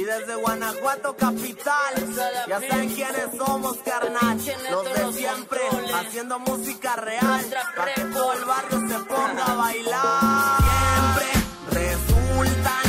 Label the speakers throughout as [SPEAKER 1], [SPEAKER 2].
[SPEAKER 1] Y desde Guanajuato capital, ya saben quiénes somos, carnal. Los de siempre, haciendo música real, para que todo el barrio se ponga a bailar. Siempre resultan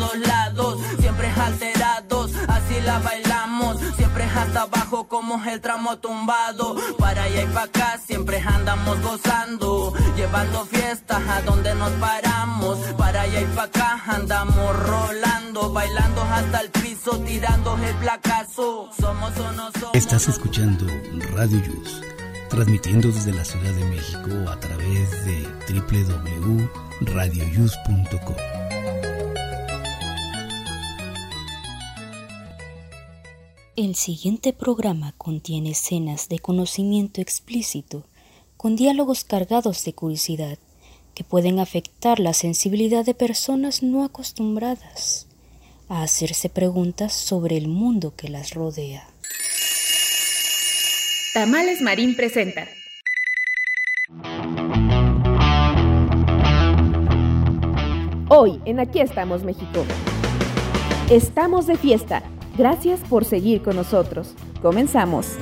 [SPEAKER 2] todos lados Siempre alterados, así la bailamos Siempre hasta abajo como el tramo tumbado. Para allá y para acá siempre andamos gozando Llevando fiestas a donde nos paramos. Para allá y para acá andamos rolando Bailando hasta el piso, tirando el placazo. Somos o no somos
[SPEAKER 3] Estás escuchando Radio Yus, transmitiendo desde la Ciudad de México a través de www.radioyus.com.
[SPEAKER 4] El siguiente programa contiene escenas de conocimiento explícito con diálogos cargados de curiosidad que pueden afectar la sensibilidad de personas no acostumbradas a hacerse preguntas sobre el mundo que las rodea.
[SPEAKER 5] Tamales Marín presenta. Hoy en Aquí estamos México. Estamos de fiesta. Gracias por seguir con nosotros. Comenzamos.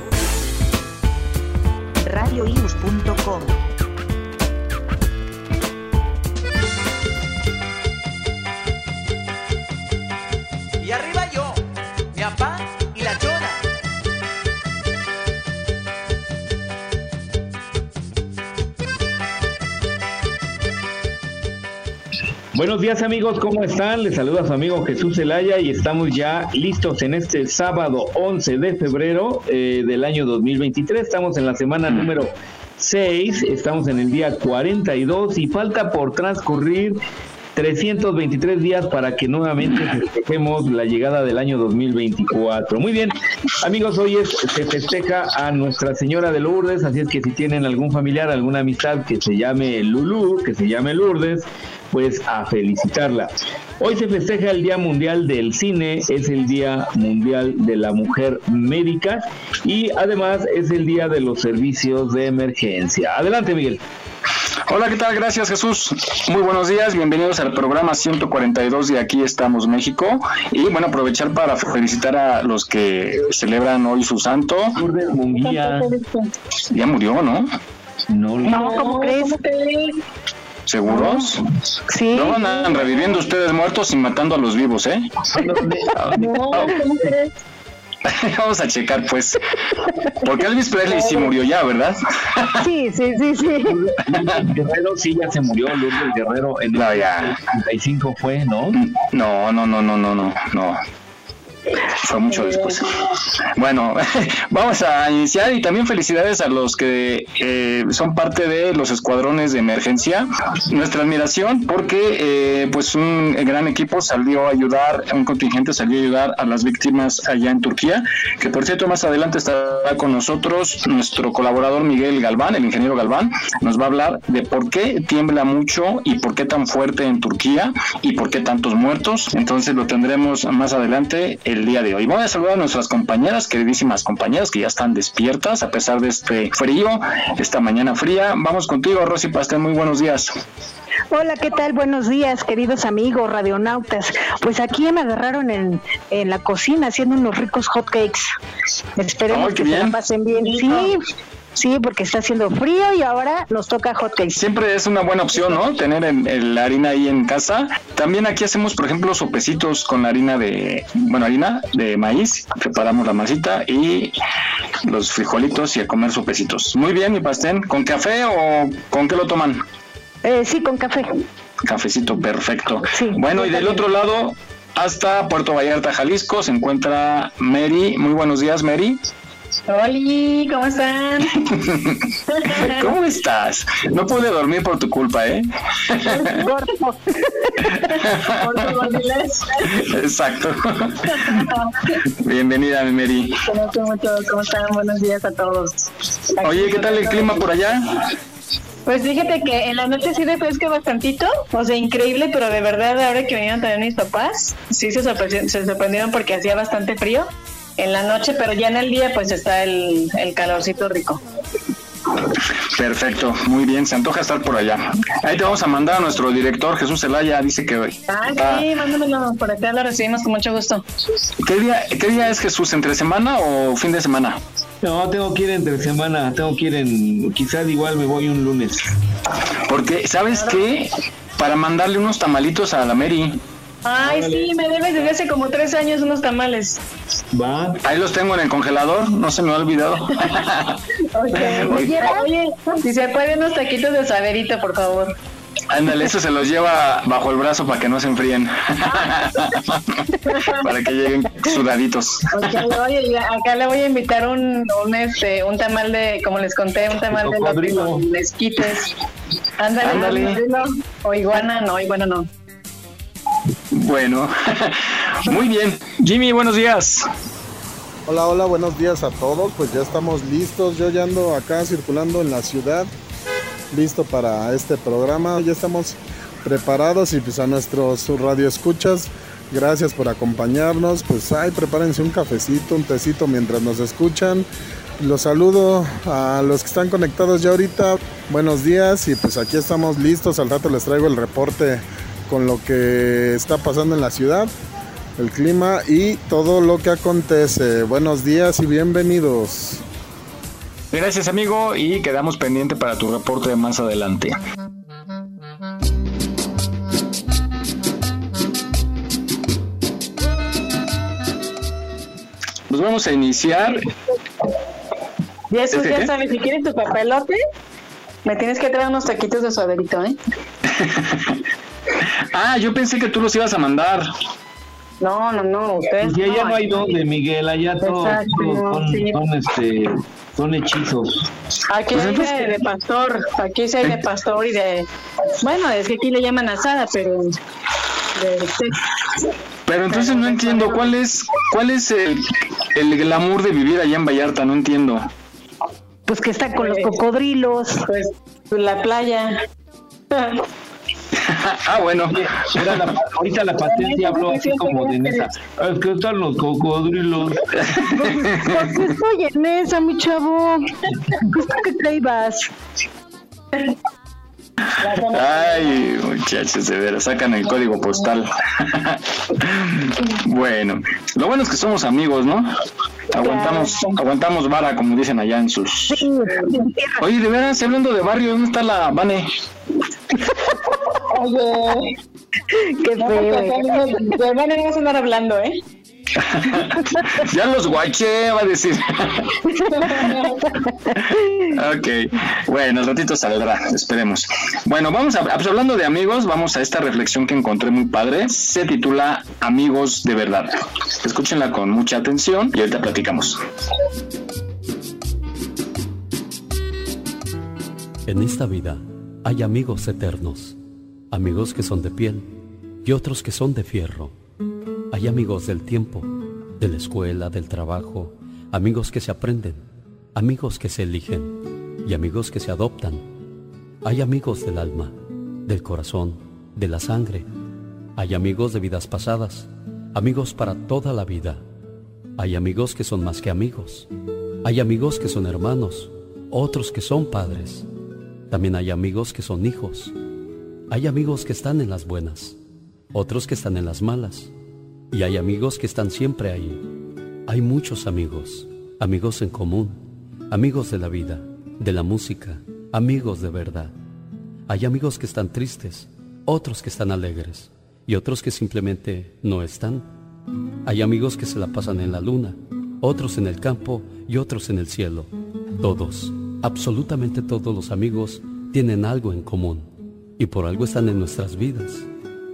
[SPEAKER 6] Buenos días amigos, ¿cómo están? Les saluda su amigo Jesús Zelaya y estamos ya listos en este sábado 11 de febrero eh, del año 2023. Estamos en la semana número 6, estamos en el día 42 y falta por transcurrir 323 días para que nuevamente festejemos la llegada del año 2024. Muy bien, amigos, hoy es, se festeja a Nuestra Señora de Lourdes, así es que si tienen algún familiar, alguna amistad que se llame Lulú, que se llame Lourdes, pues a felicitarla. Hoy se festeja el Día Mundial del Cine, es el Día Mundial de la Mujer Médica y además es el Día de los Servicios de Emergencia. Adelante, Miguel.
[SPEAKER 7] Hola, ¿qué tal? Gracias Jesús. Muy buenos días, bienvenidos al programa 142 de Aquí estamos México. Y bueno, aprovechar para felicitar a los que celebran hoy su santo. Ya murió, ¿no?
[SPEAKER 6] No,
[SPEAKER 8] No, ¿cómo crees?
[SPEAKER 7] ¿Seguros?
[SPEAKER 8] Sí.
[SPEAKER 7] No andan reviviendo ustedes muertos y matando a los vivos, ¿eh?
[SPEAKER 8] No, ¿cómo crees?
[SPEAKER 7] Vamos a checar, pues. Porque Elvis Presley sí murió ya, ¿verdad?
[SPEAKER 8] Sí, sí, sí, sí.
[SPEAKER 6] Lourdes Guerrero sí ya se murió, Lourdes Guerrero en
[SPEAKER 7] No,
[SPEAKER 6] el
[SPEAKER 7] ya.
[SPEAKER 6] 35 fue, ¿no?
[SPEAKER 7] No, no, no, no, no, no, no. Fue mucho después. Bueno, vamos a iniciar y también felicidades a los que eh, son parte de los escuadrones de emergencia. Nuestra admiración porque eh, pues un gran equipo salió a ayudar, un contingente salió a ayudar a las víctimas allá en Turquía, que por cierto más adelante estará con nosotros nuestro colaborador Miguel Galván, el ingeniero Galván, nos va a hablar de por qué tiembla mucho y por qué tan fuerte en Turquía y por qué tantos muertos. Entonces lo tendremos más adelante el día de hoy. Voy a saludar a nuestras compañeras, queridísimas compañeras que ya están despiertas a pesar de este frío, esta mañana fría. Vamos contigo, Rosy Pastel, muy buenos días.
[SPEAKER 8] Hola, ¿qué tal? Buenos días, queridos amigos radionautas. Pues aquí me agarraron en, en la cocina haciendo unos ricos hotcakes. Esperemos
[SPEAKER 7] Ay,
[SPEAKER 8] que se la
[SPEAKER 7] bien.
[SPEAKER 8] pasen bien. Sí, sí, porque está haciendo frío y ahora nos toca hotcakes.
[SPEAKER 7] Siempre es una buena opción, ¿no? Tener en- en la harina ahí en casa. También aquí hacemos, por ejemplo, sopecitos con la harina de, bueno, harina de maíz. Preparamos la masita y los frijolitos y a comer sopecitos. Muy bien, mi pastel. ¿Con café o con qué lo toman?
[SPEAKER 8] Eh, sí, con café.
[SPEAKER 7] Cafecito, perfecto.
[SPEAKER 8] Sí,
[SPEAKER 7] bueno, y del
[SPEAKER 8] también.
[SPEAKER 7] otro lado, hasta Puerto Vallarta, Jalisco, se encuentra Mary. Muy buenos días, Mary.
[SPEAKER 9] Hola, ¿cómo están?
[SPEAKER 7] ¿Cómo estás? No pude dormir por tu culpa, ¿eh? Exacto. Bienvenida, Mary.
[SPEAKER 9] ¿Cómo, ¿Cómo están? Buenos días a todos.
[SPEAKER 7] Oye, ¿qué tal el clima por allá?
[SPEAKER 9] Pues fíjate que en la noche sí refresca bastantito, o sea, increíble, pero de verdad ahora que vinieron también mis papás, sí se sorprendieron porque hacía bastante frío en la noche, pero ya en el día pues está el, el calorcito rico.
[SPEAKER 7] Perfecto, muy bien, se antoja estar por allá. Ahí te vamos a mandar a nuestro director Jesús Zelaya, dice que hoy.
[SPEAKER 9] Ah, sí, mándamelo, por acá lo recibimos con mucho gusto.
[SPEAKER 7] ¿Qué día, ¿Qué día es Jesús? ¿Entre semana o fin de semana?
[SPEAKER 6] No, tengo que ir entre semana, tengo que ir en, quizás igual me voy un lunes.
[SPEAKER 7] Porque, ¿sabes qué? Para mandarle unos tamalitos a la Mary.
[SPEAKER 9] Ay, sí, me debes desde hace como tres años unos tamales.
[SPEAKER 7] Va. Ahí los tengo en el congelador, no se me ha olvidado.
[SPEAKER 9] okay. Oye, si se pueden unos taquitos de saberito, por favor.
[SPEAKER 7] Ándale, eso se los lleva bajo el brazo para que no se enfríen. para que lleguen sudaditos.
[SPEAKER 9] oye, acá le voy a invitar un, un, este, un tamal de, como les conté, un tamal de los mezquites. Ándale, Ándale. o iguana, no, iguana no.
[SPEAKER 7] Bueno, muy bien. Jimmy, buenos días.
[SPEAKER 10] Hola, hola, buenos días a todos. Pues ya estamos listos. Yo ya ando acá circulando en la ciudad, listo para este programa. Ya estamos preparados y pues a nuestros radioescuchas, gracias por acompañarnos. Pues ay, prepárense un cafecito, un tecito mientras nos escuchan. Los saludo a los que están conectados ya ahorita. Buenos días y pues aquí estamos listos. Al rato les traigo el reporte con lo que está pasando en la ciudad, el clima y todo lo que acontece. Buenos días y bienvenidos.
[SPEAKER 7] Gracias amigo y quedamos pendiente para tu reporte más adelante. Nos vamos a iniciar.
[SPEAKER 9] Y eso ya sabes, si quieres tu papelote, me tienes que traer unos taquitos de suaderito, ¿eh?
[SPEAKER 7] Ah, yo pensé que tú los ibas a mandar.
[SPEAKER 9] No, no, no, ustedes.
[SPEAKER 6] Y allá no, hay donde, Miguel, allá todos, son, este, son hechizos.
[SPEAKER 9] Aquí pues hay de, pastor, aquí sí hay de pastor y de. Bueno, es que aquí le llaman asada, pero.
[SPEAKER 7] pero entonces no entiendo, ¿cuál es, cuál es el, el glamour de vivir allá en Vallarta? No entiendo.
[SPEAKER 9] Pues que está con los pues, cocodrilos. Pues la playa.
[SPEAKER 7] ah, bueno.
[SPEAKER 6] ahorita la patente habló así como de mesa. Es que están los cocodrilos.
[SPEAKER 9] Porque estoy en esa, mi chavo. ¿Qué te ibas?
[SPEAKER 7] Ay, muchachos, de veras, sacan el código postal. bueno, lo bueno es que somos amigos, ¿no? Aguantamos, aguantamos vara, como dicen allá en sus. Oye, de veras, hablando de barrio, ¿dónde está la Vane?
[SPEAKER 9] Oye, qué feo. De Vane vamos a andar hablando, ¿eh?
[SPEAKER 7] ya los guaché, va a decir. ok, bueno, el ratito saldrá, esperemos. Bueno, vamos a, pues, hablando de amigos, vamos a esta reflexión que encontré muy padre. Se titula Amigos de verdad. Escúchenla con mucha atención y ahorita platicamos.
[SPEAKER 3] En esta vida hay amigos eternos, amigos que son de piel y otros que son de fierro hay amigos del tiempo, de la escuela, del trabajo, amigos que se aprenden, amigos que se eligen y amigos que se adoptan. Hay amigos del alma, del corazón, de la sangre. Hay amigos de vidas pasadas, amigos para toda la vida. Hay amigos que son más que amigos. Hay amigos que son hermanos, otros que son padres. También hay amigos que son hijos. Hay amigos que están en las buenas, otros que están en las malas. Y hay amigos que están siempre ahí. Hay muchos amigos, amigos en común, amigos de la vida, de la música, amigos de verdad. Hay amigos que están tristes, otros que están alegres y otros que simplemente no están. Hay amigos que se la pasan en la luna, otros en el campo y otros en el cielo. Todos, absolutamente todos los amigos tienen algo en común y por algo están en nuestras vidas.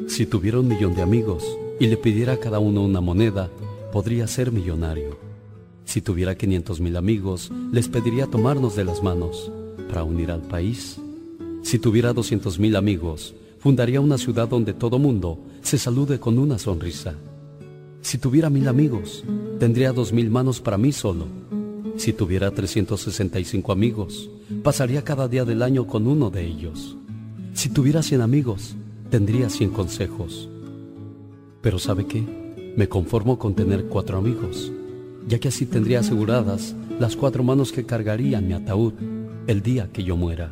[SPEAKER 3] Si tuviera un millón de amigos, y le pidiera a cada uno una moneda, podría ser millonario. Si tuviera 500 mil amigos, les pediría tomarnos de las manos para unir al país. Si tuviera 200 mil amigos, fundaría una ciudad donde todo mundo se salude con una sonrisa. Si tuviera mil amigos, tendría dos mil manos para mí solo. Si tuviera 365 amigos, pasaría cada día del año con uno de ellos. Si tuviera 100 amigos, tendría 100 consejos. Pero ¿sabe qué? Me conformo con tener cuatro amigos, ya que así tendría aseguradas las cuatro manos que cargarían mi ataúd el día que yo muera.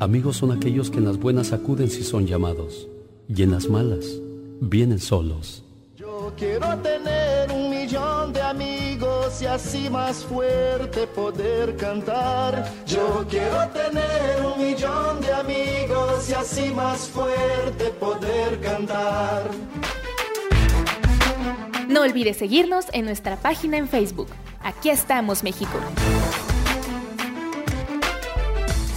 [SPEAKER 3] Amigos son aquellos que en las buenas acuden si son llamados, y en las malas vienen solos.
[SPEAKER 11] Quiero tener un millón de amigos y así más fuerte poder cantar. Yo quiero tener un millón de amigos y así más fuerte poder cantar.
[SPEAKER 5] No olvides seguirnos en nuestra página en Facebook. Aquí estamos, México.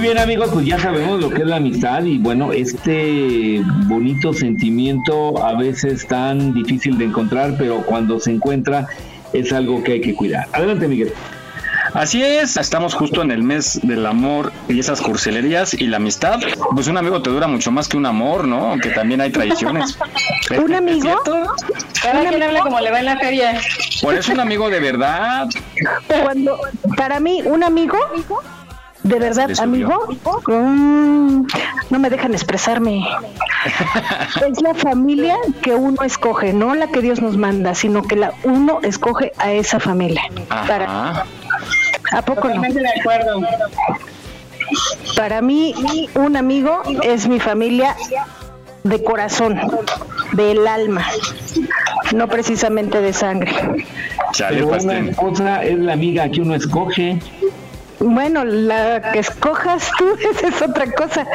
[SPEAKER 6] Muy bien amigos, pues ya sabemos lo que es la amistad y bueno, este bonito sentimiento a veces tan difícil de encontrar, pero cuando se encuentra es algo que hay que cuidar. Adelante Miguel.
[SPEAKER 7] Así es, estamos justo en el mes del amor y esas cursilerías y la amistad. Pues un amigo te dura mucho más que un amor, ¿no? Aunque también hay traiciones.
[SPEAKER 8] ¿Un amigo?
[SPEAKER 9] Cada quien habla como le va en la feria.
[SPEAKER 7] Por eso un amigo de verdad.
[SPEAKER 8] Cuando, para mí, un amigo de verdad, amigo, mm, no me dejan expresarme. es la familia que uno escoge, no la que Dios nos manda, sino que la uno escoge a esa familia. Para, ¿A poco no?
[SPEAKER 9] de acuerdo.
[SPEAKER 8] Para mí, un amigo es mi familia de corazón, del alma, no precisamente de sangre.
[SPEAKER 6] Pero una esposa es la amiga que uno escoge.
[SPEAKER 8] Bueno, la que escojas tú, esa es otra cosa.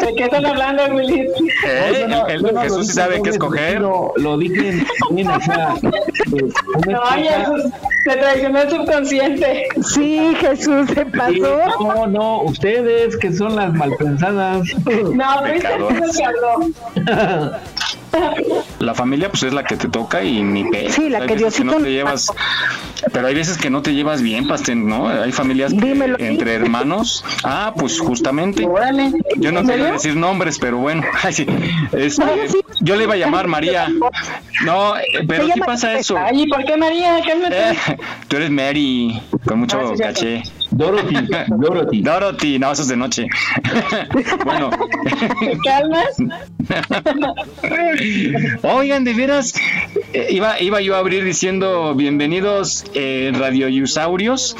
[SPEAKER 9] ¿De qué están hablando, Willy?
[SPEAKER 7] ¿Eh? El, el Jesús sí sabe qué escoger.
[SPEAKER 6] Lo, lo dije bien, o sea, pues,
[SPEAKER 9] No, Jesús, se traicionó el subconsciente.
[SPEAKER 8] Sí, Jesús, se pasó.
[SPEAKER 6] No, no, ustedes que son las malpensadas.
[SPEAKER 9] No, fuiste Jesús que habló.
[SPEAKER 7] La familia pues es la que te toca y ni pe.
[SPEAKER 8] Sí, la
[SPEAKER 7] Hay
[SPEAKER 8] que Diosito
[SPEAKER 7] no te llevas, pero hay veces que no te llevas bien, Pastén, ¿no? Hay familias que
[SPEAKER 8] Dímelo.
[SPEAKER 7] entre hermanos. Ah, pues justamente.
[SPEAKER 9] Órale.
[SPEAKER 7] Yo no
[SPEAKER 9] ¿En
[SPEAKER 7] quería
[SPEAKER 9] serio?
[SPEAKER 7] decir nombres, pero bueno. Ay, sí. Este, yo le iba a llamar María. No, eh, pero sí pasa eso.
[SPEAKER 9] Ay, ¿y por qué María? Cálmate.
[SPEAKER 7] Eh, tú eres Mary, con mucho
[SPEAKER 9] Ah, sí, cierto.
[SPEAKER 6] Dorothy, Dorothy.
[SPEAKER 7] Dorothy, no, eso es de noche. bueno.
[SPEAKER 9] ¿Te calmas?
[SPEAKER 7] Oigan, de veras, eh, iba, iba yo a abrir diciendo bienvenidos eh, radioyusaurios,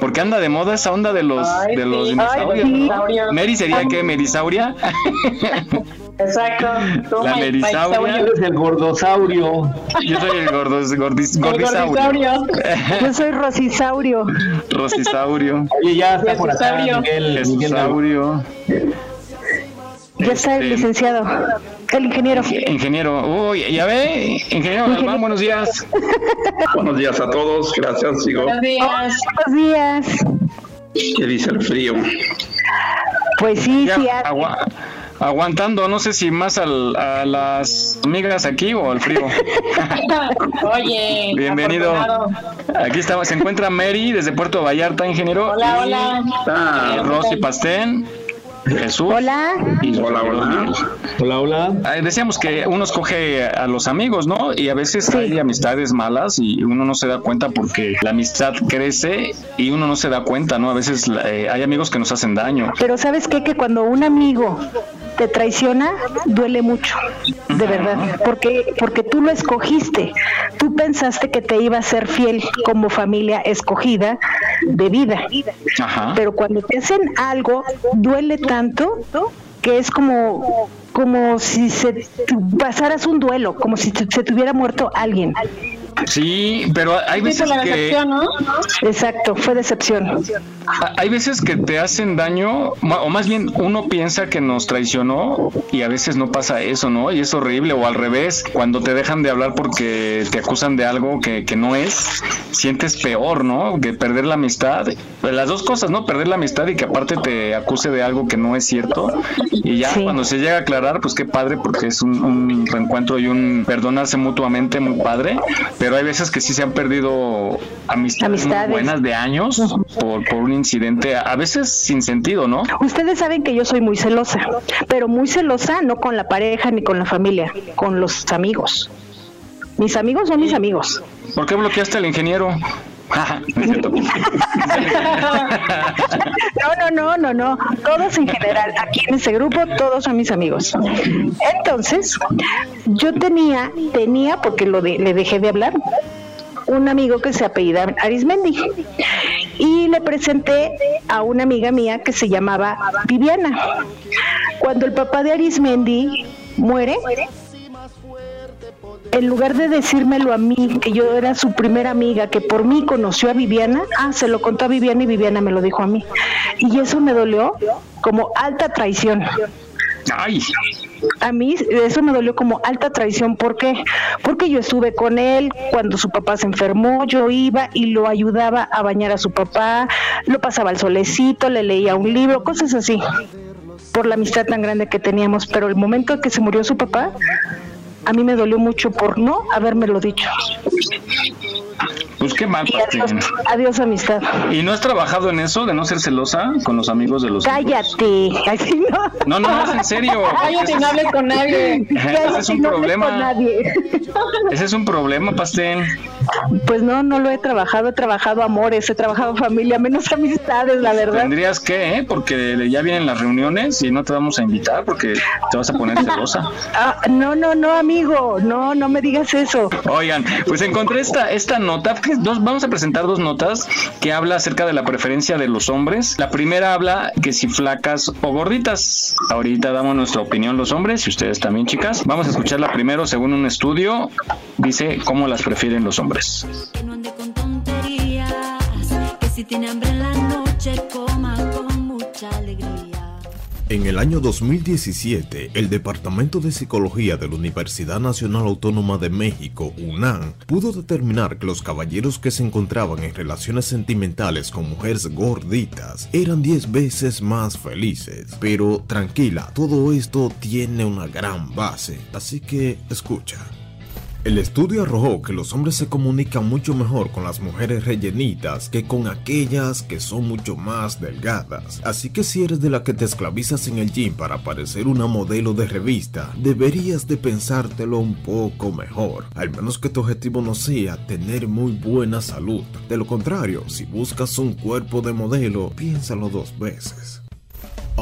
[SPEAKER 7] porque anda de moda esa onda de los,
[SPEAKER 9] Ay,
[SPEAKER 7] de los
[SPEAKER 9] sí.
[SPEAKER 7] dinosaurios.
[SPEAKER 9] Ay, dinosaurio.
[SPEAKER 7] ¿Mary sería qué? ¿Merisauria?
[SPEAKER 9] Exacto. Tú,
[SPEAKER 7] La
[SPEAKER 9] my-
[SPEAKER 6] Eres el gordosaurio.
[SPEAKER 7] Yo soy el gordos, gordis,
[SPEAKER 9] El
[SPEAKER 7] gordisaurio.
[SPEAKER 9] gordisaurio.
[SPEAKER 8] Yo soy Rosisaurio.
[SPEAKER 7] Rosisaurio.
[SPEAKER 6] Oye, ya está por acá. Miguel,
[SPEAKER 7] Jesusaurio.
[SPEAKER 8] Ya está el
[SPEAKER 7] Este,
[SPEAKER 8] licenciado, el ingeniero.
[SPEAKER 7] Ingeniero. Uy, ya ve, ingeniero Galván, buenos días.
[SPEAKER 12] Buenos días a todos, gracias. Sigo.
[SPEAKER 9] Buenos días.
[SPEAKER 8] Buenos días.
[SPEAKER 12] ¿Qué dice el frío?
[SPEAKER 8] Pues sí,
[SPEAKER 7] Ya,
[SPEAKER 8] sí.
[SPEAKER 7] agua- aguantando, no sé si más al- a las amigas aquí o al frío.
[SPEAKER 9] Oye.
[SPEAKER 7] Bienvenido.
[SPEAKER 9] afortunado.
[SPEAKER 7] Aquí estamos, se encuentra Mary desde Puerto Vallarta, ingeniero.
[SPEAKER 9] Hola,
[SPEAKER 7] y,
[SPEAKER 9] hola.
[SPEAKER 7] Eh, Rosy Pastén, Jesús.
[SPEAKER 8] Hola.
[SPEAKER 7] Y
[SPEAKER 12] Hola, hola.
[SPEAKER 6] Hola, hola.
[SPEAKER 7] Decíamos que uno escoge a los amigos, ¿no? Y a veces hay amistades malas y uno no se da cuenta porque la amistad crece y uno no se da cuenta, ¿no? A veces eh, hay amigos que nos hacen daño.
[SPEAKER 8] Pero ¿sabes qué? Que cuando un amigo te traiciona, duele mucho, de verdad, porque porque tú lo escogiste, tú pensaste que te iba a ser fiel como familia escogida de vida,
[SPEAKER 7] Ajá.
[SPEAKER 8] pero cuando te hacen algo, duele tanto que es como como si se pasaras un duelo, como si se te hubiera muerto alguien.
[SPEAKER 7] Sí, pero hay veces que...
[SPEAKER 8] Exacto, fue decepción.
[SPEAKER 7] Hay veces que te hacen daño, o más bien uno piensa que nos traicionó y a veces no pasa eso, ¿no? Y es horrible, o al revés, cuando te dejan de hablar porque te acusan de algo que, que no es, sientes peor, ¿no? Que perder la amistad, las dos cosas, ¿no? Perder la amistad y que aparte te acuse de algo que no es cierto. Y ya cuando se llega a aclarar, pues qué padre, porque es un, un reencuentro y un perdonarse mutuamente muy padre, pero hay veces que sí se han perdido amistades, Muy buenas de años por, por un incidente, a veces sin sentido, ¿no?
[SPEAKER 8] Ustedes saben que yo soy muy celosa, pero muy celosa no con la pareja ni con la familia, con los amigos. Mis amigos son mis amigos.
[SPEAKER 7] ¿Por qué bloqueaste al ingeniero?
[SPEAKER 8] No, no, no, no, no. Todos en general, aquí en ese grupo, todos son mis amigos. Entonces, yo tenía, tenía, porque lo le dejé de hablar, un amigo que se apellida Arismendi. Y le presenté a una amiga mía que se llamaba Viviana. Cuando el papá de Arismendi muere, en lugar de decírmelo a mí, que yo era su primera amiga, que por mí conoció a Viviana, ah, se lo contó a Viviana y Viviana me lo dijo a mí. Y eso me dolió como alta traición.
[SPEAKER 7] Ay.
[SPEAKER 8] A mí eso me dolió como alta traición. ¿Por qué? Porque yo estuve con él cuando su papá se enfermó, yo iba y lo ayudaba a bañar a su papá, lo pasaba al solecito, le leía un libro, cosas así, por la amistad tan grande que teníamos. Pero el momento en que se murió su papá, a mí me dolió mucho por no habérmelo dicho.
[SPEAKER 7] Pues qué mal,
[SPEAKER 8] adiós, amistad.
[SPEAKER 7] ¿Y no has trabajado en eso de no ser celosa con los amigos de los
[SPEAKER 8] Cállate.
[SPEAKER 7] no. no, no, es en serio.
[SPEAKER 9] Cállate, no hables con nadie.
[SPEAKER 7] Ese es un problema. Ese es un problema, Pastén.
[SPEAKER 8] Pues no, no lo he trabajado, he trabajado amores, he trabajado familia, menos amistades, la verdad.
[SPEAKER 7] Tendrías que, ¿eh? Porque ya vienen las reuniones y no te vamos a invitar porque te vas a poner celosa.
[SPEAKER 8] Ah, no, no, no, amigo, no, no me digas eso.
[SPEAKER 7] Oigan, pues encontré esta, esta nota, dos, vamos a presentar dos notas que habla acerca de la preferencia de los hombres. La primera habla que si flacas o gorditas. Ahorita damos nuestra opinión los hombres y ustedes también, chicas. Vamos a escucharla primero según un estudio. Dice cómo las prefieren los hombres. Que no ande con tonterías, que si tiene hambre en la noche coma con mucha
[SPEAKER 13] alegría. En el año 2017, el Departamento de Psicología de la Universidad Nacional Autónoma de México, UNAM, pudo determinar que los caballeros que se encontraban en relaciones sentimentales con mujeres gorditas eran 10 veces más felices. Pero tranquila, todo esto tiene una gran base, así que escucha. El estudio arrojó que los hombres se comunican mucho mejor con las mujeres rellenitas que con aquellas que son mucho más delgadas. Así que si eres de la que te esclavizas en el gym para parecer una modelo de revista, deberías de pensártelo un poco mejor. Al menos que tu objetivo no sea tener muy buena salud. De lo contrario, si buscas un cuerpo de modelo, piénsalo dos veces.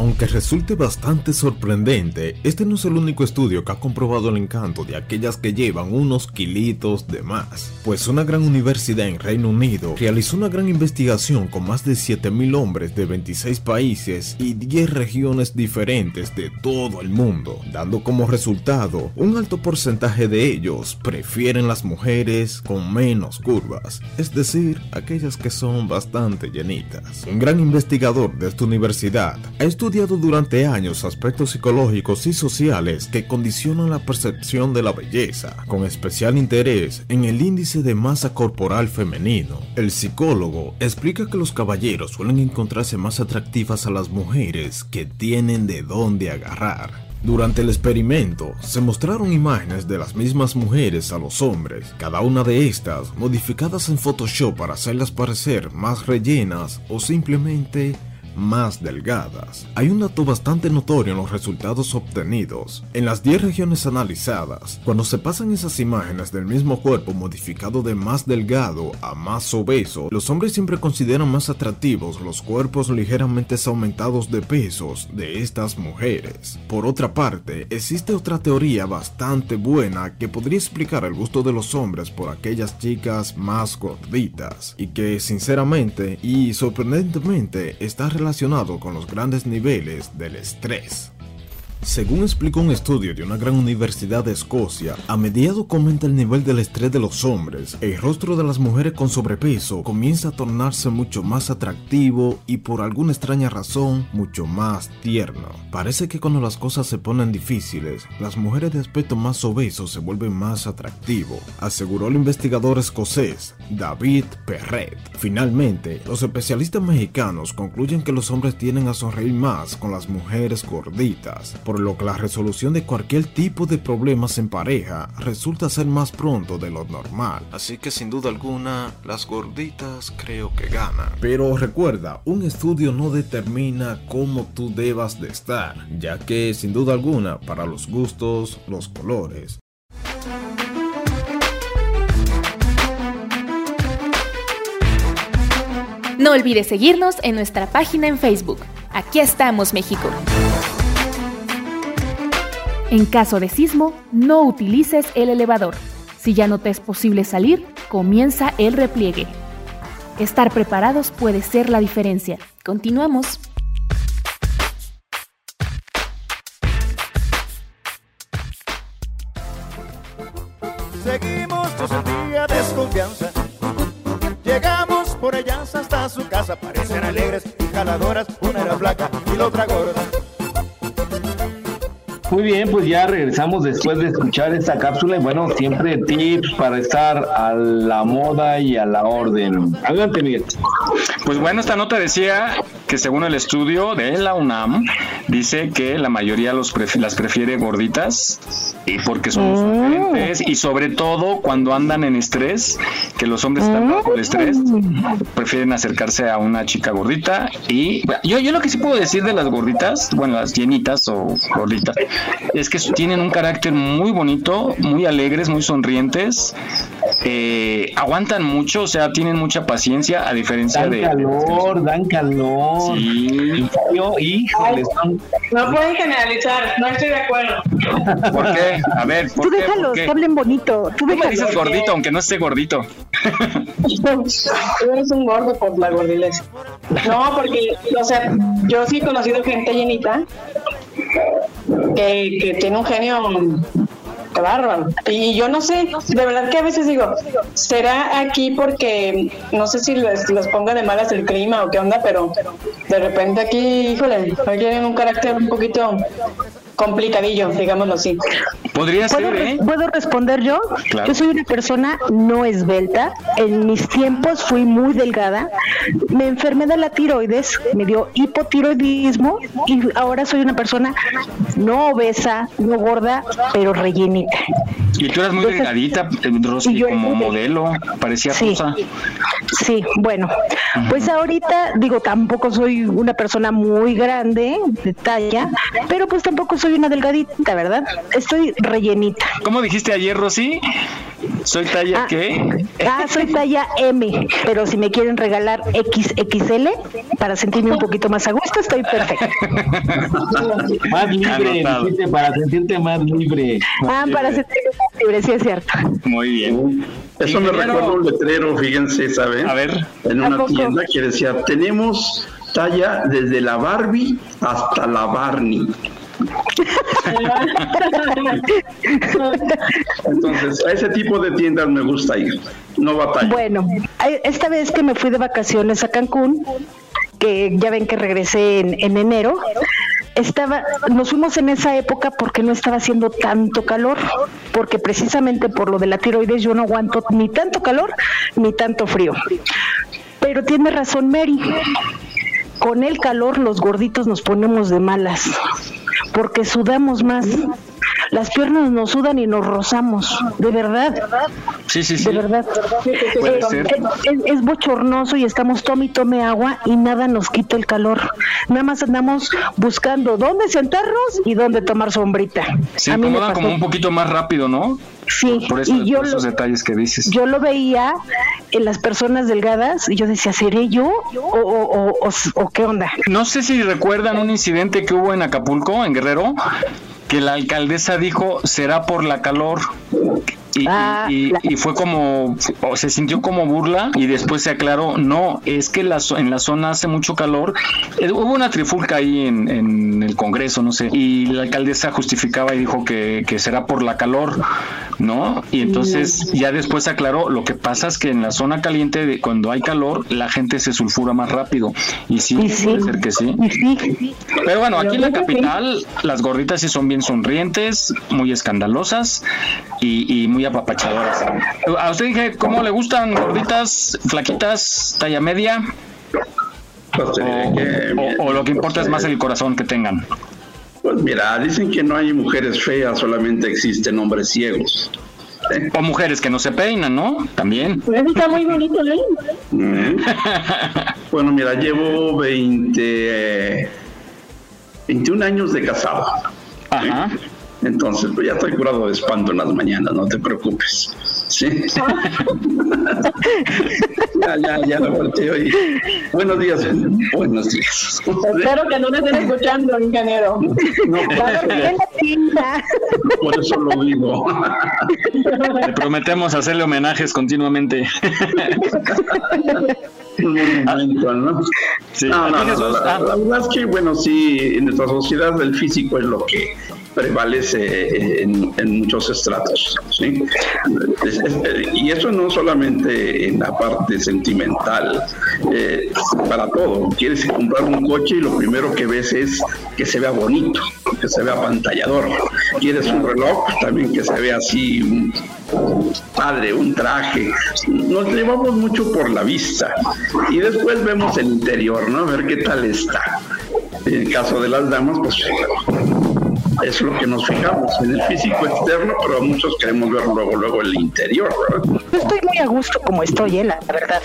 [SPEAKER 13] Aunque resulte bastante sorprendente, este no es el único estudio que ha comprobado el encanto de aquellas que llevan unos kilitos de más, pues una gran universidad en Reino Unido realizó una gran investigación con más de 7.000 hombres de 26 países y 10 regiones diferentes de todo el mundo, dando como resultado un alto porcentaje de ellos prefieren las mujeres con menos curvas, es decir, aquellas que son bastante llenitas. Un gran investigador de esta universidad ha estudiado durante años aspectos psicológicos y sociales que condicionan la percepción de la belleza, con especial interés en el índice de masa corporal femenino. El psicólogo explica que los caballeros suelen encontrarse más atractivas a las mujeres que tienen de dónde agarrar. Durante el experimento se mostraron imágenes de las mismas mujeres a los hombres, cada una de estas modificadas en Photoshop para hacerlas parecer más rellenas o simplemente más delgadas. Hay un dato bastante notorio en los resultados obtenidos. En las 10 regiones analizadas, cuando se pasan esas imágenes del mismo cuerpo modificado de más delgado a más obeso, los hombres siempre consideran más atractivos los cuerpos ligeramente aumentados de pesos de estas mujeres. Por otra parte, existe otra teoría bastante buena que podría explicar el gusto de los hombres por aquellas chicas más gorditas y que sinceramente y sorprendentemente está relacionado con los grandes niveles del estrés. Según explicó un estudio de una gran universidad de Escocia, a mediado comenta el nivel del estrés de los hombres, el rostro de las mujeres con sobrepeso comienza a tornarse mucho más atractivo y por alguna extraña razón mucho más tierno. Parece que cuando las cosas se ponen difíciles, las mujeres de aspecto más obeso se vuelven más atractivo, aseguró el investigador escocés David Perret. Finalmente, los especialistas mexicanos concluyen que los hombres tienden a sonreír más con las mujeres gorditas por lo que la resolución de cualquier tipo de problemas en pareja resulta ser más pronto de lo normal. Así que sin duda alguna, las gorditas creo que ganan. Pero recuerda, un estudio no determina cómo tú debas de estar, ya que sin duda alguna, para los gustos, los colores.
[SPEAKER 5] No olvides seguirnos en nuestra página en Facebook. Aquí estamos, México. En caso de sismo, no utilices el elevador. Si ya no te es posible salir, comienza el repliegue. Estar preparados puede ser la diferencia. Continuamos.
[SPEAKER 11] Seguimos un día desconfianza. Llegamos por ellas hasta su casa. Parecen alegres y jaladoras. Una era flaca y la otra gorda.
[SPEAKER 6] Muy bien, pues ya regresamos después de escuchar esta cápsula y bueno, siempre tips para estar a la moda y a la orden. Adelante, Miguel.
[SPEAKER 7] Pues bueno, esta nota decía que según el estudio de la UNAM, dice que la mayoría los las prefiere gorditas y porque son diferentes y sobre todo cuando andan en estrés, que los hombres están bajo el estrés, prefieren acercarse a una chica gordita y yo, yo lo que sí puedo decir de las gorditas, bueno, las llenitas o gorditas, es que tienen un carácter muy bonito, muy alegres, muy sonrientes, eh, aguantan mucho, o sea, tienen mucha paciencia, a diferencia
[SPEAKER 6] dan
[SPEAKER 7] de...
[SPEAKER 6] calor, dan calor.
[SPEAKER 7] Sí.
[SPEAKER 6] Yo, híjole, son-
[SPEAKER 9] No pueden generalizar, no estoy de acuerdo.
[SPEAKER 7] ¿Por qué? A ver, ¿por
[SPEAKER 8] Tú
[SPEAKER 7] qué?
[SPEAKER 8] déjalos,
[SPEAKER 7] ¿Por qué?
[SPEAKER 8] que hablen bonito. Tú
[SPEAKER 7] Tú me
[SPEAKER 8] déjalos.
[SPEAKER 7] dices gordito, aunque no esté gordito.
[SPEAKER 9] Tú eres un gordo por la gordilez. No, porque, o sea, yo sí he conocido gente llenita que, que tiene un genio de bárbaro. Y yo no sé, de verdad que a veces digo, será aquí porque no sé si les, les ponga de malas el clima o qué onda, pero de repente aquí, híjole, tienen un carácter un poquito complicadillo, digámoslo así.
[SPEAKER 7] Podría
[SPEAKER 8] ¿Puedo,
[SPEAKER 7] ser, ¿eh?
[SPEAKER 8] ¿Puedo responder yo?
[SPEAKER 7] Claro.
[SPEAKER 8] Yo soy una persona no esbelta. En mis tiempos fui muy delgada. Me enfermé de la tiroides, me dio hipotiroidismo y ahora soy una persona no obesa, no gorda, pero rellenita.
[SPEAKER 7] Y tú eras muy delgadita, eh, Rosy,
[SPEAKER 8] yo-
[SPEAKER 7] como modelo, parecía
[SPEAKER 8] Sí.
[SPEAKER 7] rosa.
[SPEAKER 8] Sí, bueno, pues ahorita digo, tampoco soy una persona muy grande de talla, pero pues tampoco soy una delgadita, ¿verdad? Estoy rellenita.
[SPEAKER 7] ¿Cómo dijiste ayer, Rosy? ¿Soy talla
[SPEAKER 8] Ah.
[SPEAKER 7] qué?
[SPEAKER 8] Ah, soy talla M, pero si me quieren regalar XXL para sentirme un poquito más a gusto, estoy perfecta.
[SPEAKER 6] más libre, dijiste, para sentirte más libre.
[SPEAKER 8] Ah, para sentirme más libre, sí es cierto.
[SPEAKER 7] Muy bien.
[SPEAKER 12] Eso me recuerda un letrero, fíjense, ¿saben?
[SPEAKER 7] A ver.
[SPEAKER 12] En
[SPEAKER 8] ¿A
[SPEAKER 12] una tienda que decía, tenemos talla desde la Barbie hasta la Barney. Entonces, a ese tipo de tiendas me gusta ir. No batalla.
[SPEAKER 8] Bueno, esta vez que me fui de vacaciones a Cancún, que ya ven que regresé en, en enero, estaba, nos fuimos en esa época porque no estaba haciendo tanto calor, porque precisamente por lo de la tiroides yo no aguanto ni tanto calor ni tanto frío. Pero tiene razón Mary, con el calor los gorditos nos ponemos de malas, porque sudamos más. Las piernas nos sudan y nos rozamos, de verdad.
[SPEAKER 7] Sí, sí, sí.
[SPEAKER 8] De verdad.
[SPEAKER 7] Puede
[SPEAKER 8] Eh,
[SPEAKER 7] ser.
[SPEAKER 8] Es, bochornoso y estamos tome y tome agua y nada nos quita el calor. Nada más andamos buscando dónde sentarnos y dónde tomar sombrita.
[SPEAKER 7] Se incomodan como un poquito más rápido, ¿no?
[SPEAKER 8] Sí,
[SPEAKER 7] Por, eso,
[SPEAKER 8] y yo
[SPEAKER 7] por esos
[SPEAKER 8] lo,
[SPEAKER 7] detalles que dices.
[SPEAKER 8] yo lo veía en las personas delgadas y yo decía, ¿seré yo o, o- o- o- o qué onda?
[SPEAKER 7] No sé si recuerdan un incidente que hubo en Acapulco, en Guerrero, que la alcaldesa dijo será por la calor. Y,
[SPEAKER 8] Ah,
[SPEAKER 7] y- fue como, o se sintió como burla y después se aclaró, no, es que la, en la zona hace mucho calor. Eh, hubo una trifulca ahí en, en el Congreso, no sé, y la alcaldesa justificaba y dijo que, que será por la calor, ¿no? Y entonces ya después se aclaró, lo que pasa es que en la zona caliente, de, cuando hay calor, la gente se sulfura más rápido. Y sí, puede ser que sí. Pero bueno, aquí en la capital las gorditas sí son bien sonrientes, muy escandalosas y, y muy apapachadoras. A usted dije, ¿cómo le gustan gorditas, flaquitas, talla media?
[SPEAKER 12] Pues, eh, que-
[SPEAKER 7] O, o lo que importa es más el corazón que tengan.
[SPEAKER 12] Pues mira, dicen que no hay mujeres feas, solamente existen hombres ciegos.
[SPEAKER 7] O mujeres que no se peinan, ¿no? También.
[SPEAKER 9] Pues está muy bonito, ¿eh?
[SPEAKER 12] Mm. bueno, mira, llevo 20, eh, 21 años de casado.
[SPEAKER 7] Ajá.
[SPEAKER 12] Entonces, pues ya estoy curado de espanto en las mañanas, no te preocupes. Sí. ya, ya, ya lo volteo y. Buenos días, buenos días.
[SPEAKER 9] Espero que no me estén escuchando, ingeniero.
[SPEAKER 12] No,
[SPEAKER 9] la
[SPEAKER 12] por eso lo digo.
[SPEAKER 7] Le prometemos hacerle homenajes continuamente.
[SPEAKER 12] ¿no?
[SPEAKER 7] Sí.
[SPEAKER 12] No,
[SPEAKER 7] ¿A
[SPEAKER 12] no,
[SPEAKER 7] ti,
[SPEAKER 12] no,
[SPEAKER 7] Jesús?
[SPEAKER 12] la,
[SPEAKER 7] Ah.
[SPEAKER 12] la verdad es que, bueno, sí, en nuestra sociedad el físico es lo que prevalece en, en muchos estratos, ¿sí? Y eso no solamente en la parte sentimental, eh, para todo. Quieres comprar un coche y lo primero que ves es que se vea bonito, que se vea pantallador. Quieres un reloj, también que se vea así padre, un traje. Nos llevamos mucho por la vista y después vemos el interior, ¿no? A ver qué tal está. En el caso de las damas, pues es lo que nos fijamos en el físico externo, pero muchos queremos ver luego, luego el interior, ¿verdad?
[SPEAKER 8] Yo estoy muy a gusto como estoy, eh, la verdad.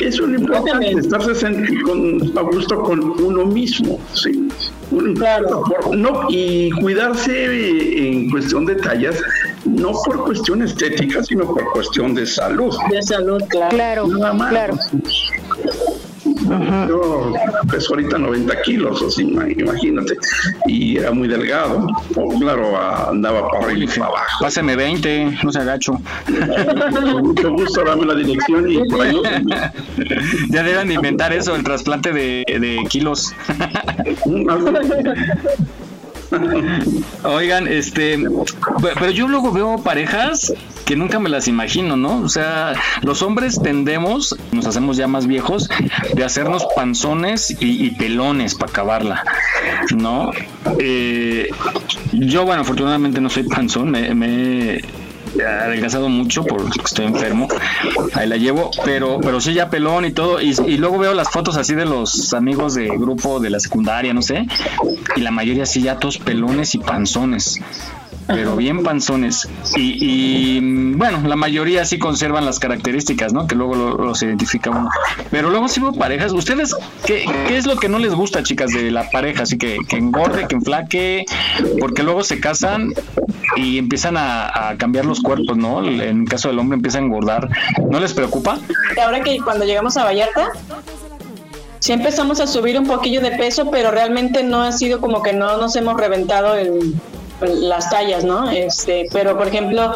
[SPEAKER 12] Eso es lo importante, estarse sen- con- a gusto con uno mismo, ¿sí? Un- por- no, y cuidarse eh, en cuestión de tallas, no por cuestión estética, sino por cuestión de salud.
[SPEAKER 9] De salud, claro.
[SPEAKER 8] Claro,
[SPEAKER 12] Nada más.
[SPEAKER 8] claro.
[SPEAKER 12] Yo peso ahorita 90 kilos, ima- imagínate, y era muy delgado. Oh, claro, andaba para arriba y para abajo.
[SPEAKER 7] Páseme 20, no se agacho.
[SPEAKER 12] Con mucho gusto, dame la dirección y por ahí.
[SPEAKER 7] ya deben de inventar eso, el trasplante de, de kilos. Oigan, este, pe- pero yo luego veo parejas que nunca me las imagino, ¿no? O sea, los hombres tendemos, nos hacemos ya más viejos, de hacernos panzones y, pelones para acabarla, ¿no? Eh, yo, bueno, afortunadamente no soy panzón, me, me adelgazado mucho porque estoy enfermo, ahí la llevo, pero, pero sí ya pelón y todo, y, y luego veo las fotos así de los amigos de grupo de la secundaria, no sé, y la mayoría sí ya todos pelones y panzones pero bien panzones. Y, y, bueno, la mayoría sí conservan las características, ¿no? Que luego lo- los identifica uno. Pero luego sí veo parejas. ¿Ustedes qué, qué es lo que no les gusta, chicas, de la pareja? Así que, que engorde, que enflaque, porque luego se casan y empiezan a, a cambiar los cuerpos, ¿no? En el caso del hombre empieza a engordar. ¿No les preocupa?
[SPEAKER 9] Ahora que cuando llegamos a Vallarta, sí empezamos a subir un poquillo de peso, pero realmente no ha sido como que no nos hemos reventado el- las tallas, ¿no? Este, pero por ejemplo,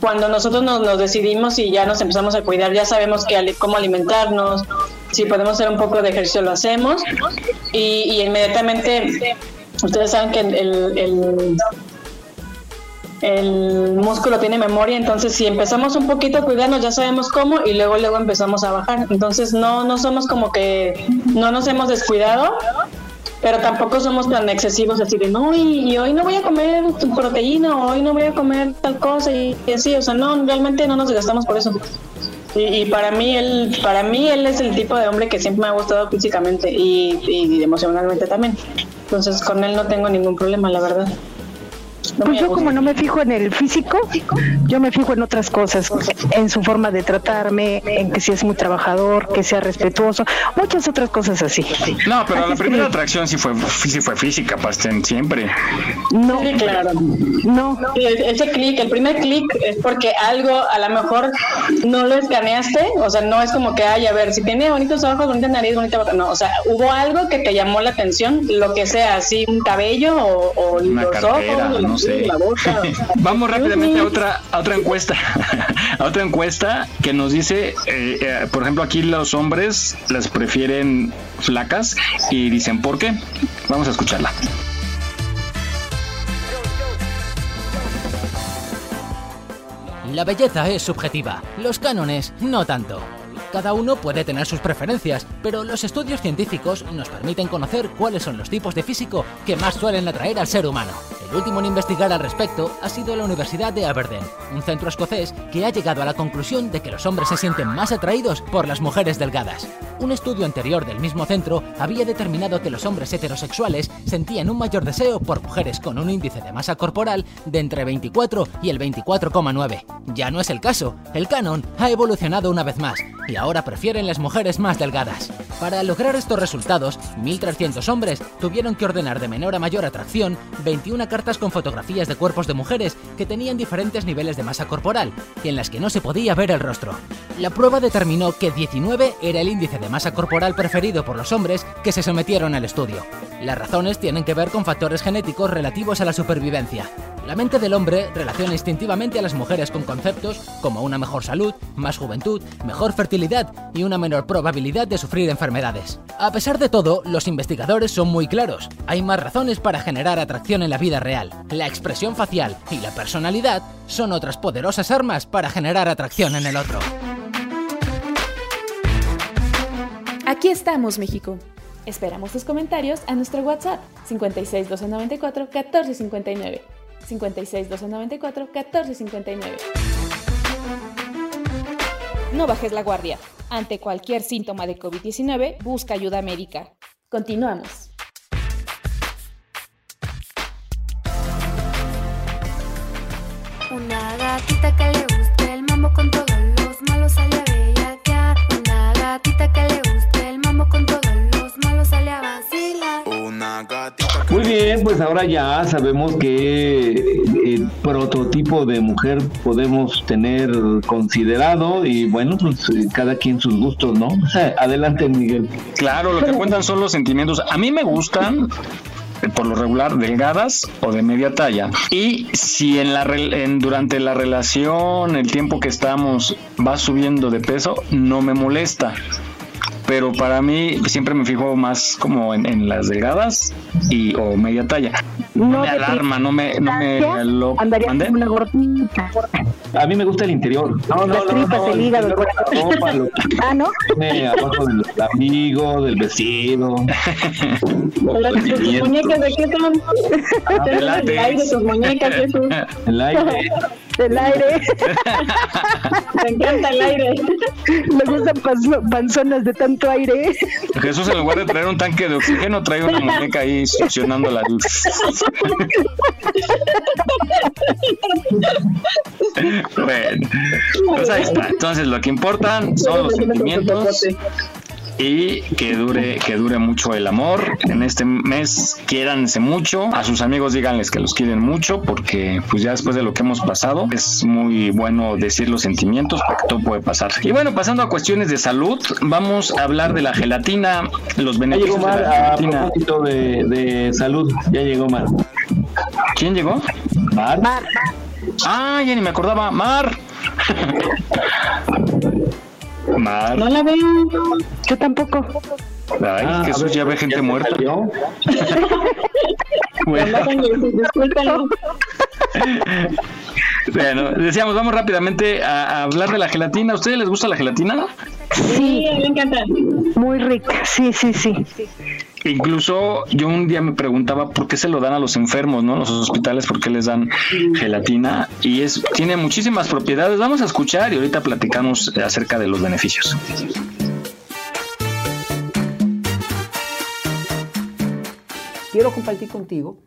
[SPEAKER 9] cuando nosotros nos, nos decidimos y ya nos empezamos a cuidar, ya sabemos que cómo alimentarnos, si podemos hacer un poco de ejercicio lo hacemos y, inmediatamente ustedes saben que el, el- el- el músculo tiene memoria, entonces si empezamos un poquito a cuidarnos ya sabemos cómo y luego luego empezamos a bajar. Entonces no no somos como que no nos hemos descuidado, pero tampoco somos tan excesivos así de no y, hoy no voy a comer proteína, o hoy no voy a comer tal cosa y, así, o sea, no realmente no nos gastamos por eso. Y, y para mí él para mí él es el tipo de hombre que siempre me ha gustado físicamente y emocionalmente también. Entonces con él no tengo ningún problema, la verdad. No
[SPEAKER 8] Pues yo
[SPEAKER 9] gusta.
[SPEAKER 8] como no me fijo en el físico, yo me fijo en otras cosas, en su forma de tratarme, en que si es muy trabajador, que sea respetuoso, muchas otras cosas así.
[SPEAKER 7] No, pero
[SPEAKER 8] Así
[SPEAKER 7] la primera
[SPEAKER 8] que-
[SPEAKER 7] atracción sí fue, sí fue física, Pasten, siempre.
[SPEAKER 8] No,
[SPEAKER 9] Sí, claro.
[SPEAKER 8] no.
[SPEAKER 9] Sí, Ese clic, el primer clic es porque algo a lo mejor no lo escaneaste, o sea, no es como que, ay, a ver, si tiene bonitos ojos, bonita nariz, bonita boca, no, o sea, hubo algo que te llamó la atención, lo que sea, así un cabello o, los
[SPEAKER 7] cartera,
[SPEAKER 9] ojos,
[SPEAKER 7] no sé. Vamos rápidamente a otra, a otra encuesta. a otra encuesta que nos dice, eh, eh, por ejemplo, aquí los hombres las prefieren flacas y dicen por qué. Vamos a escucharla.
[SPEAKER 14] La belleza es subjetiva, los cánones no tanto. Cada uno puede tener sus preferencias, pero los estudios científicos nos permiten conocer cuáles son los tipos de físico que más suelen atraer al ser humano. El último en investigar al respecto ha sido la Universidad de Aberdeen, un centro escocés que ha llegado a la conclusión de que los hombres se sienten más atraídos por las mujeres delgadas. Un estudio anterior del mismo centro había determinado que los hombres heterosexuales sentían un mayor deseo por mujeres con un índice de masa corporal de entre 24 y el 24,9. Ya no es el caso, el canon ha evolucionado una vez más y ahora prefieren las mujeres más delgadas. Para lograr estos resultados, 1.300 hombres tuvieron que ordenar de menor a mayor atracción 21 cartas con fotografías de cuerpos de mujeres que tenían diferentes niveles de masa corporal y en las que no se podía ver el rostro. La prueba determinó que 19 era el índice de masa corporal preferido por los hombres que se sometieron al estudio. Las razones tienen que ver con factores genéticos relativos a la supervivencia. La mente del hombre relaciona instintivamente a las mujeres con conceptos como una mejor salud, más juventud, mejor fertilidad y una menor probabilidad de sufrir enfermedades. A pesar de todo, los investigadores son muy claros. Hay más razones para generar atracción en la vida real. La expresión facial y la personalidad son otras poderosas armas para generar atracción en el otro.
[SPEAKER 5] Aquí estamos, México. Esperamos tus comentarios a nuestro WhatsApp 56 294 1459. 56 294 1459. No bajes la guardia. Ante cualquier síntoma de COVID-19, busca ayuda médica. Continuamos.
[SPEAKER 15] Gatita que le guste el mambo con todos los malos sale a bellaquear. Una gatita que le guste el mambo con todos los malos sale a vacilar.
[SPEAKER 16] Una gatita
[SPEAKER 6] Muy bien, pues ahora ya sabemos qué eh, prototipo de mujer podemos tener considerado y bueno, pues eh, cada quien sus gustos, ¿no? Adelante, Miguel.
[SPEAKER 7] Claro, lo que cuentan son los sentimientos. A mí me gustan por lo regular delgadas o de media talla. Y si en la en- durante la relación el tiempo que estamos va subiendo de peso no me molesta pero para mí siempre me fijo más como en, en las delgadas y o media talla no,
[SPEAKER 8] No
[SPEAKER 7] me alarma no me no me
[SPEAKER 8] como una gordita.
[SPEAKER 6] A mí me gusta el interior. No, no,
[SPEAKER 8] Las
[SPEAKER 6] no,
[SPEAKER 8] tripas,
[SPEAKER 6] no,
[SPEAKER 8] el hígado, el corazón.
[SPEAKER 6] lo
[SPEAKER 8] Ah, ¿no?
[SPEAKER 6] abajo del amigo, del vecino.
[SPEAKER 9] Las muñecas de qué son?
[SPEAKER 6] Ah, de
[SPEAKER 9] el aire, tus muñecas, Jesús.
[SPEAKER 6] El aire.
[SPEAKER 8] El aire.
[SPEAKER 9] Me encanta el aire.
[SPEAKER 8] Me gustan panzo- panzonas de tanto aire.
[SPEAKER 7] Jesús en lugar de traer un tanque de oxígeno trae una muñeca ahí succionando la luz bueno pues ahí está entonces lo que importan son los sentimientos y que dure que dure mucho el amor en este mes quiéranse mucho a sus amigos díganles que los quieren mucho porque pues ya después de lo que hemos pasado es muy bueno decir los sentimientos porque todo puede pasar y bueno pasando a cuestiones de salud vamos a hablar de la gelatina los
[SPEAKER 6] Ya llegó
[SPEAKER 7] beneficios de
[SPEAKER 6] Mar
[SPEAKER 7] la
[SPEAKER 6] a
[SPEAKER 7] gelatina
[SPEAKER 6] propósito de, de salud. Ya llegó Mar.
[SPEAKER 7] ¿quién llegó?
[SPEAKER 6] Mar.
[SPEAKER 7] ah ya ni me acordaba Mar Mar
[SPEAKER 9] No la veo.
[SPEAKER 8] Yo tampoco.
[SPEAKER 7] Ay,
[SPEAKER 6] Ah,
[SPEAKER 7] Jesús
[SPEAKER 6] ver,
[SPEAKER 7] ya ve gente
[SPEAKER 6] ¿ya se
[SPEAKER 7] muerta. Bueno. Decíamos, vamos rápidamente a, a hablar de la gelatina. ¿A ustedes les gusta la gelatina?
[SPEAKER 9] Sí, me encanta.
[SPEAKER 8] Muy rica. Sí, sí, sí.
[SPEAKER 7] Incluso yo un día me preguntaba por qué se lo dan a los enfermos, ¿no? Los hospitales, por qué les dan gelatina. Y es tiene muchísimas propiedades. Vamos a escuchar y ahorita platicamos acerca de los beneficios.
[SPEAKER 17] Quiero compartir contigo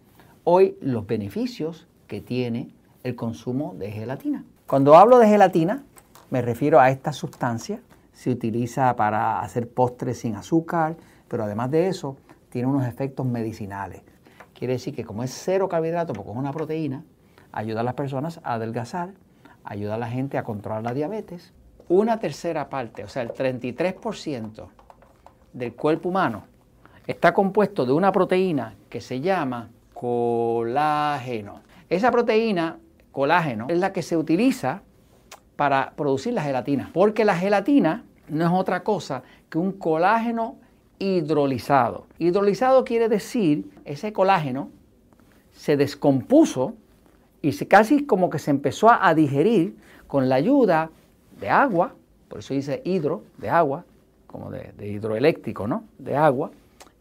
[SPEAKER 17] hoy los beneficios que tiene el consumo de gelatina. Cuando hablo de gelatina, me refiero a esta sustancia. Se utiliza para hacer postres sin azúcar, pero además de eso, tiene unos efectos medicinales. Quiere decir que como es cero carbohidrato, porque es una proteína, ayuda a las personas a adelgazar, ayuda a la gente a controlar la diabetes. Una tercera parte, o sea, el 33% del cuerpo humano está compuesto de una proteína que se llama colágeno. Esa proteína, colágeno, es la que se utiliza para producir la gelatina, porque la gelatina no es otra cosa que un colágeno hidrolizado. Hidrolizado quiere decir ese colágeno se descompuso y se, casi como que se empezó a digerir con la ayuda de agua, por eso dice hidro, de agua, como de, hidroeléctrico, ¿no? De agua,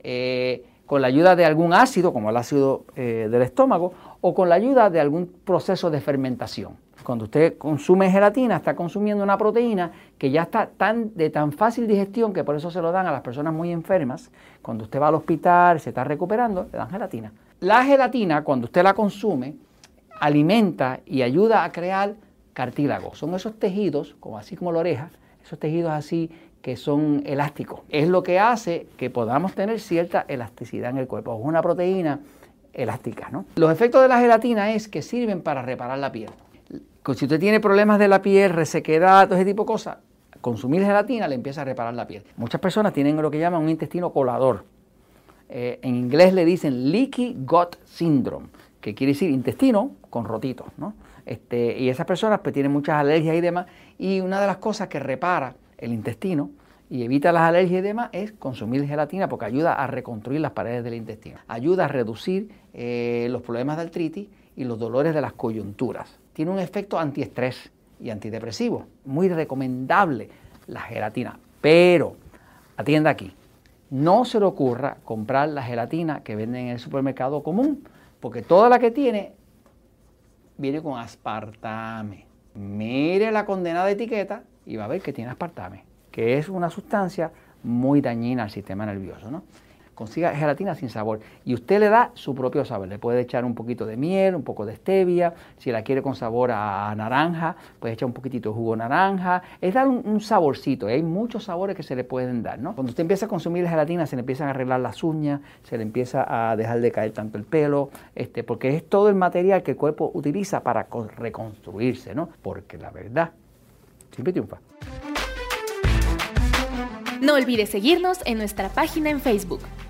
[SPEAKER 17] eh, con la ayuda de algún ácido, como el ácido eh, del estómago, o con la ayuda de algún proceso de fermentación. Cuando usted consume gelatina, está consumiendo una proteína que ya está tan, de tan fácil digestión que por eso se lo dan a las personas muy enfermas. Cuando usted va al hospital, se está recuperando, le dan gelatina. La gelatina, cuando usted la consume, alimenta y ayuda a crear cartílago. Son esos tejidos, como así como la oreja, esos tejidos así que son elásticos. Es lo que hace que podamos tener cierta elasticidad en el cuerpo. Es una proteína elástica. ¿no? Los efectos de la gelatina es que sirven para reparar la piel. Si usted tiene problemas de la piel, resequedad, todo ese tipo de cosas, consumir gelatina le empieza a reparar la piel. Muchas personas tienen lo que llaman un intestino colador. Eh, en inglés le dicen leaky gut syndrome, que quiere decir intestino con rotitos. ¿no? Este, y esas personas pues, tienen muchas alergias y demás. Y una de las cosas que repara el intestino y evita las alergias y demás es consumir gelatina porque ayuda a reconstruir las paredes del intestino. Ayuda a reducir eh, los problemas de artritis y los dolores de las coyunturas. Tiene un efecto antiestrés y antidepresivo. Muy recomendable la gelatina. Pero, atienda aquí, no se le ocurra comprar la gelatina que venden en el supermercado común, porque toda la que tiene viene con aspartame. Mire la condenada etiqueta y va a ver que tiene aspartame, que es una sustancia muy dañina al sistema nervioso. ¿no? Consiga gelatina sin sabor y usted le da su propio sabor. Le puede echar un poquito de miel, un poco de stevia, si la quiere con sabor a naranja, puede echar un poquitito de jugo naranja, es dar un, saborcito, hay muchos sabores que se le pueden dar. ¿no? Cuando usted empieza a consumir gelatina se le empiezan a arreglar las uñas, se le empieza a dejar de caer tanto el pelo, este, porque es todo el material que el cuerpo utiliza para reconstruirse, ¿no? porque la verdad siempre triunfa.
[SPEAKER 5] No olvides seguirnos en nuestra página en Facebook.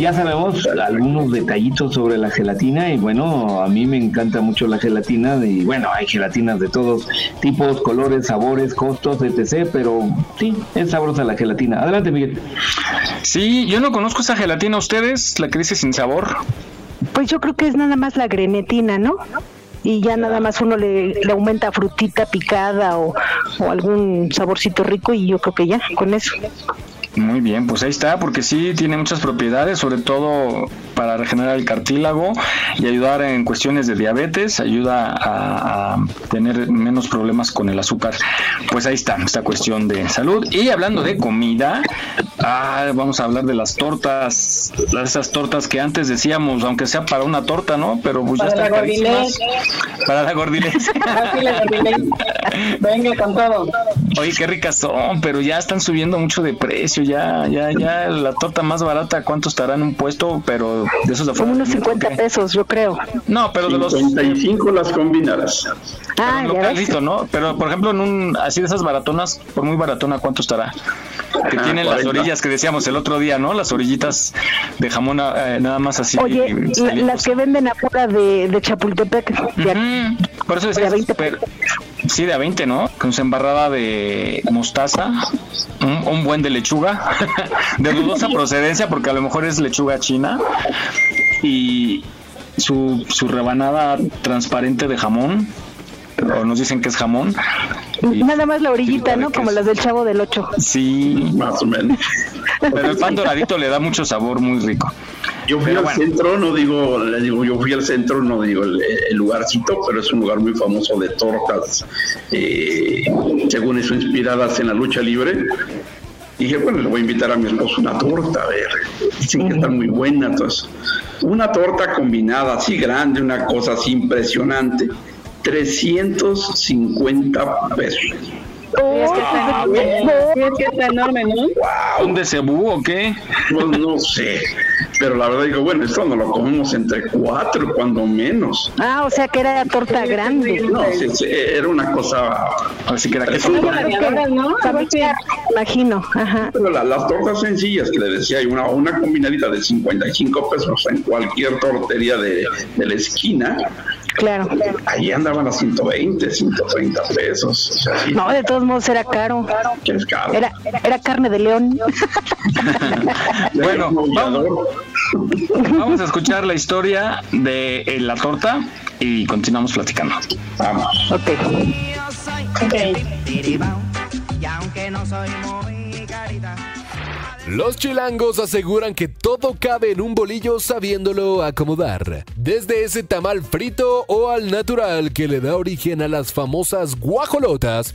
[SPEAKER 6] Ya sabemos algunos detallitos sobre la gelatina y bueno, a mí me encanta mucho la gelatina y bueno, hay gelatinas de todos tipos, colores, sabores, costos, etc. Pero sí, es sabrosa la gelatina. Adelante, Miguel.
[SPEAKER 7] Sí, yo no conozco esa gelatina. ¿Ustedes la que dice sin sabor?
[SPEAKER 8] Pues yo creo que es nada más la grenetina, ¿no? y ya nada más uno le, le aumenta frutita picada o, o, algún saborcito rico y yo creo que ya con eso.
[SPEAKER 7] Muy bien, pues ahí está, porque sí tiene muchas propiedades, sobre todo para regenerar el cartílago y ayudar en cuestiones de diabetes, ayuda a, tener menos problemas con el azúcar. Pues ahí está, esta cuestión de salud. Y hablando de comida, ah, vamos a hablar de las tortas, esas tortas que antes decíamos, aunque sea para una torta, ¿no? Pero pues ya están carísimas. Para la gordilez.
[SPEAKER 9] Venga con todo.
[SPEAKER 7] Oye, qué ricas son, pero ya están subiendo mucho de precio ya, ya, ya la torta más barata, ¿cuánto estará en un puesto? Pero de esos de
[SPEAKER 8] Como unos 50 pesos, yo creo.
[SPEAKER 7] No, pero de los
[SPEAKER 12] 55 las combinadas.
[SPEAKER 7] Ah, ya ¿no? Pero por ejemplo, en un así de esas baratonas, por muy baratona, ¿cuánto estará? Que ah, tienen las orillas que decíamos el otro día, ¿no? Las orillitas de jamón eh, nada más así.
[SPEAKER 8] Oye, las que venden afuera de, de Chapultepec.
[SPEAKER 7] Por eso decía, sí, de a 20, ¿no? Con su embarrada de mostaza, un buen de lechuga, de dudosa procedencia, porque a lo mejor es lechuga china, y su, su rebanada transparente de jamón, o nos dicen que es jamón.
[SPEAKER 8] Nada más la orillita, ¿no? Como las del chavo del 8.
[SPEAKER 7] Sí, más o menos. Pero el pan doradito le da mucho sabor muy rico.
[SPEAKER 12] Yo fui al centro, no digo, le digo, yo fui al centro, no digo el, lugarcito, pero es un lugar muy famoso de tortas, eh, según eso inspiradas en la lucha libre dije, bueno, le voy a invitar a mi esposo una torta, a ver. Dicen que están muy buenas. Entonces, una torta combinada así grande, una cosa así impresionante, 350 pesos.
[SPEAKER 9] es que está enorme, es que está enorme, ¿no?
[SPEAKER 7] ¿Un desebú o qué?
[SPEAKER 12] Pues no sé. Pero la verdad digo, bueno, esto no lo comemos entre cuatro, cuando menos.
[SPEAKER 8] Ah, o sea que era torta grande.
[SPEAKER 12] No, sí, sí, era una cosa.
[SPEAKER 7] Así que era que
[SPEAKER 9] ¿no?
[SPEAKER 8] Imagino. Ajá.
[SPEAKER 12] Pero la- las tortas sencillas que le decía, hay una, una combinadita de 55 pesos en cualquier tortería de, de la esquina.
[SPEAKER 8] Claro.
[SPEAKER 12] Ahí andaban a 120, 130 pesos. O sea, sí,
[SPEAKER 8] No, de todos modos era caro.
[SPEAKER 12] que es caro.
[SPEAKER 8] Era, era carne de león.
[SPEAKER 7] Bueno, vamos, vamos a escuchar la historia de eh, la torta y continuamos platicando.
[SPEAKER 12] Vamos.
[SPEAKER 8] Ok.
[SPEAKER 2] Y aunque no soy muy carita.
[SPEAKER 16] Los chilangos aseguran que todo cabe en un bolillo sabiéndolo acomodar. Desde ese tamal frito o al natural que le da origen a las famosas guajolotas,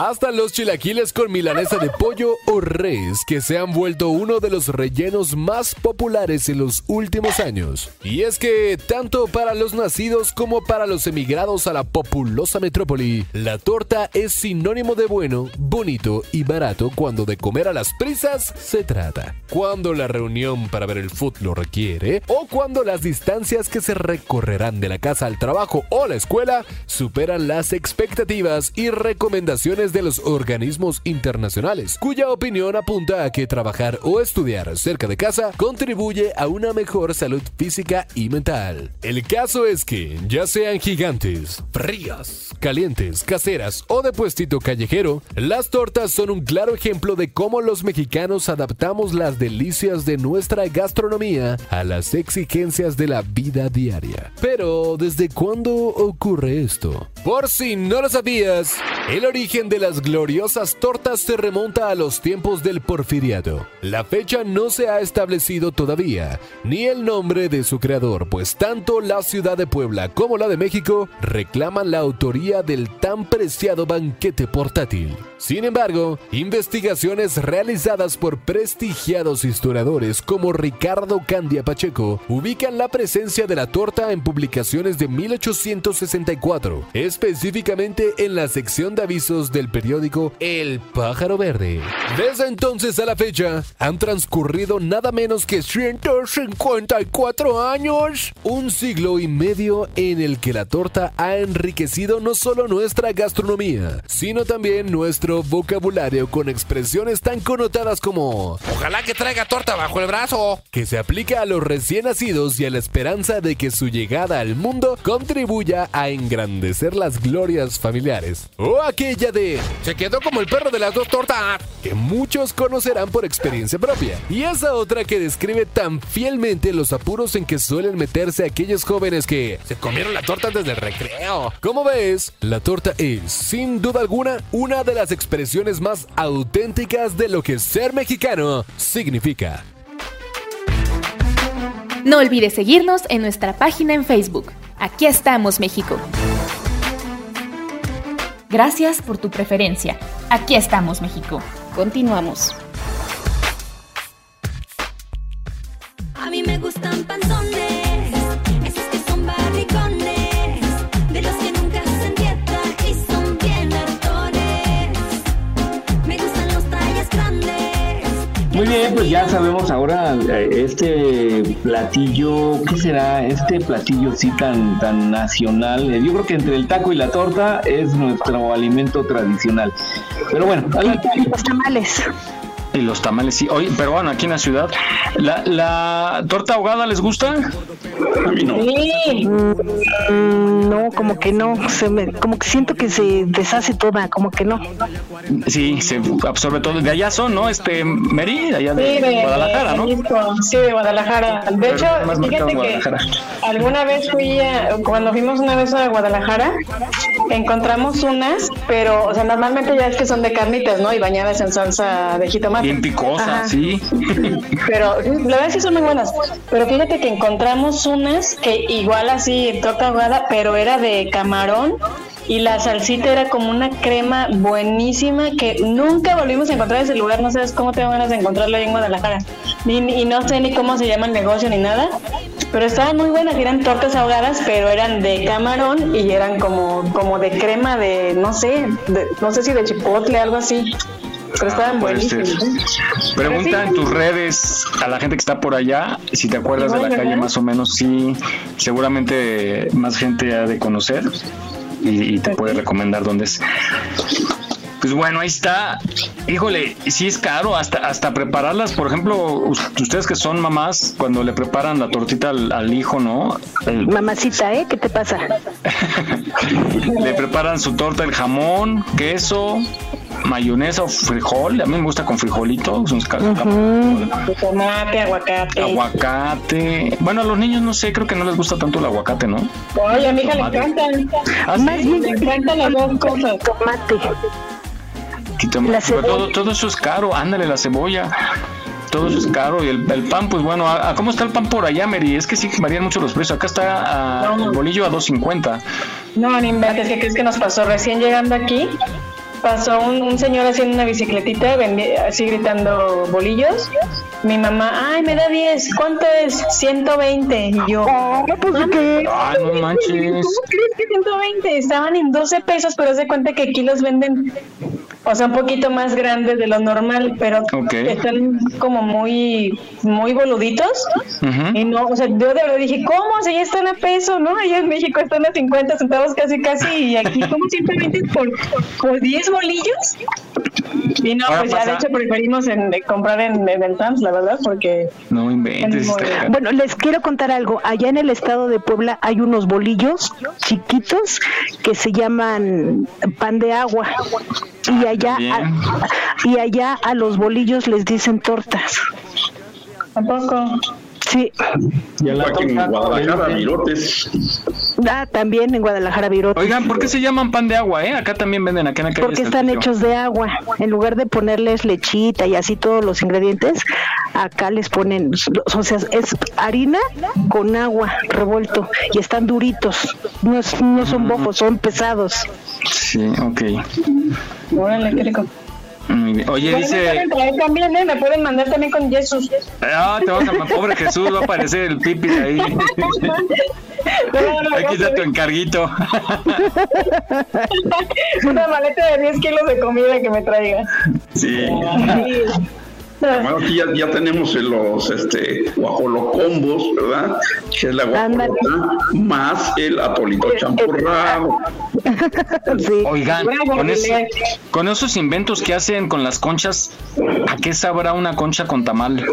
[SPEAKER 16] hasta los chilaquiles con milanesa de pollo o res que se han vuelto uno de los rellenos más populares en los últimos años. Y es que tanto para los nacidos como para los emigrados a la populosa metrópoli, la torta es sinónimo de bueno, bonito y barato cuando de comer a las prisas se trata. Cuando la reunión para ver el foot lo requiere o cuando las distancias que se recorrerán de la casa al trabajo o la escuela superan las expectativas y recomendaciones de los organismos internacionales, cuya opinión apunta a que trabajar o estudiar cerca de casa contribuye a una mejor salud física y mental. El caso es que, ya sean gigantes, frías, calientes, caseras o de puestito callejero, las tortas son un claro ejemplo de cómo los mexicanos adaptamos las delicias de nuestra gastronomía a las exigencias de la vida diaria. Pero, ¿desde cuándo ocurre esto? Por si no lo sabías, el origen de las gloriosas tortas se remonta a los tiempos del porfiriato. La fecha no se ha establecido todavía, ni el nombre de su creador, pues tanto la ciudad de Puebla como la de México reclaman la autoría del tan preciado banquete portátil. Sin embargo, investigaciones realizadas por prestigiados historiadores como Ricardo Candia Pacheco ubican la presencia de la torta en publicaciones de 1864, específicamente en la sección de avisos del periódico El Pájaro Verde. Desde entonces a la fecha, han transcurrido nada menos que 154 años, un siglo y medio en el que la torta ha enriquecido no solo nuestra gastronomía, sino también nuestro vocabulario con expresiones tan connotadas como Ojalá que traiga torta bajo el brazo, que se aplica a los recién nacidos y a la esperanza de que su llegada al mundo contribuya a engrandecer las glorias familiares. O aquella de Se quedó como el perro de las dos tortas, que muchos conocerán por experiencia propia. Y esa otra que describe tan fielmente los apuros en que suelen meterse aquellos jóvenes que se comieron la torta desde el recreo. Como ves, la torta es, sin duda alguna, una de las expresiones más auténticas de lo que ser mexicano significa.
[SPEAKER 5] No olvides seguirnos en nuestra página en Facebook. Aquí estamos, México. Gracias por tu preferencia. Aquí estamos, México. Continuamos.
[SPEAKER 6] Ya sabemos ahora eh, este platillo, ¿qué será? Este platillo sí tan, tan nacional. Eh, Yo creo que entre el taco y la torta es nuestro alimento tradicional. Pero bueno.
[SPEAKER 8] Los tamales.
[SPEAKER 7] Y los tamales, sí. Oye, pero bueno, aquí en la ciudad, ¿la, la torta ahogada les gusta?
[SPEAKER 12] A mí no.
[SPEAKER 8] Mm, no, como que no. Se me, como que siento que se deshace toda, como que no.
[SPEAKER 7] Sí, se absorbe todo. De allá son, ¿no? Este, Meri, de allá de,
[SPEAKER 9] Sí, de,
[SPEAKER 7] Guadalajara, ¿no?
[SPEAKER 9] Jalisco, Sí, de Guadalajara. De
[SPEAKER 7] Pero
[SPEAKER 9] hecho, fíjate que alguna vez fui, a- cuando fuimos una vez a Guadalajara, encontramos unas, pero, o sea, normalmente ya es que son de carnitas, ¿no? Y bañadas en salsa de jitomate.
[SPEAKER 7] Bien picosa,
[SPEAKER 9] Ajá.
[SPEAKER 7] sí.
[SPEAKER 9] Pero la verdad sí son muy buenas. Pero fíjate que encontramos unas que igual así, torta ahogada, pero era de camarón. Y la salsita era como una crema buenísima que nunca volvimos a encontrar ese lugar. No sabes cómo tengo ganas de encontrarlo ahí en Guadalajara. Ni, y no sé ni cómo se llama el negocio ni nada. Pero estaban muy buenas, eran tortas ahogadas, pero eran de camarón y eran como, como de crema de, no sé, de- no sé si de chipotle, algo así. Pero estaban
[SPEAKER 7] Puede ser.
[SPEAKER 9] buenísimas.
[SPEAKER 7] Pregunta en tus redes a la gente que está por allá, si te acuerdas de la calle más o menos, sí, seguramente más gente ha de conocer y, y te puede recomendar dónde es. Pues bueno, ahí está. Híjole, sí es caro hasta hasta prepararlas. Por ejemplo, us- ustedes que son mamás, cuando le preparan la tortita al, al hijo, ¿no? El-
[SPEAKER 8] Mamacita, ¿eh? ¿Qué te pasa?
[SPEAKER 7] le preparan su torta, el jamón, queso, mayonesa o frijol. A mí me gusta con frijolito. son ca-
[SPEAKER 9] Tomate, aguacate.
[SPEAKER 7] Aguacate. Bueno, a los niños no sé, creo que no les gusta tanto el aguacate, ¿no?
[SPEAKER 9] Oye, a mi hija le
[SPEAKER 7] Tomate.
[SPEAKER 9] encantan.
[SPEAKER 7] ¿Ah, sí?
[SPEAKER 9] Más bien le encantan las dos cosas.
[SPEAKER 8] Tomate.
[SPEAKER 7] Todo, todo eso es caro, ándale la cebolla. Todo eso es caro y el, el pan, pues bueno, ¿a, a cómo está el pan por allá, Mary? Es que sí varían mucho los precios. Acá está ah, el bolillo a 2.50.
[SPEAKER 9] No, ni inventes, ¿qué crees que nos pasó? Recién llegando aquí, pasó un, un señor haciendo una bicicletita, así gritando bolillos. Mi mamá, ay, me da 10, ¿cuánto es? 120. Y yo,
[SPEAKER 8] pues ¿qué?
[SPEAKER 7] Ah, no manches.
[SPEAKER 9] ¿Cómo crees que 120? Estaban en 12 pesos, pero haz de cuenta que aquí los venden, o sea, un poquito más grandes de lo normal, pero
[SPEAKER 7] Ok.
[SPEAKER 9] están como muy, muy boluditos.
[SPEAKER 7] Ujú.
[SPEAKER 9] Y no, o sea, yo de verdad dije, ¿cómo? Si ya están a peso, ¿no? Allá en México están a 50 centavos casi, casi, y aquí como simplemente por, por 10 bolillos. Y no,
[SPEAKER 7] Ahora
[SPEAKER 9] pues ya de hecho preferimos en, de comprar en, en el Sam's, la verdad, porque...
[SPEAKER 7] No inventes.
[SPEAKER 8] Bueno, les quiero contar algo. Allá en el estado de Puebla hay unos bolillos chiquitos que se llaman pan de agua. Y allá, a, y allá a los bolillos les dicen tortas.
[SPEAKER 9] Tampoco.
[SPEAKER 8] Sí.
[SPEAKER 12] Aquí en Guadalajara, virotes.
[SPEAKER 8] Ah, también en Guadalajara Virotes.
[SPEAKER 7] Oigan, ¿por qué se llaman pan de agua, eh? Acá también venden, acá en la calle.
[SPEAKER 8] Porque están hechos de agua. En lugar de ponerles lechita y así todos los ingredientes, acá les ponen, o sea, es harina con agua revuelto y están duritos. No, es- no son bofos, son pesados.
[SPEAKER 7] Sí, ok.
[SPEAKER 9] Órale, qué rico.
[SPEAKER 7] Muy bien. Oye,
[SPEAKER 9] Bueno, me
[SPEAKER 7] dice...
[SPEAKER 9] pueden traer también, ¿eh? Me pueden mandar también con Jesús.
[SPEAKER 7] Ah, te vas a... Pobre Jesús, va a aparecer el pipi ahí. Aquí está tu encarguito.
[SPEAKER 9] Una maleta de 10 kilos de comida que me traiga.
[SPEAKER 7] Sí.
[SPEAKER 12] Bueno, aquí ya, ya tenemos los este, guajolocombos, ¿verdad? Que es la guajolota más el atolito champurrado.
[SPEAKER 7] Oigan,
[SPEAKER 9] Bravo,
[SPEAKER 7] con, es- con esos inventos que hacen con las conchas, ¿a qué sabrá una concha con tamal?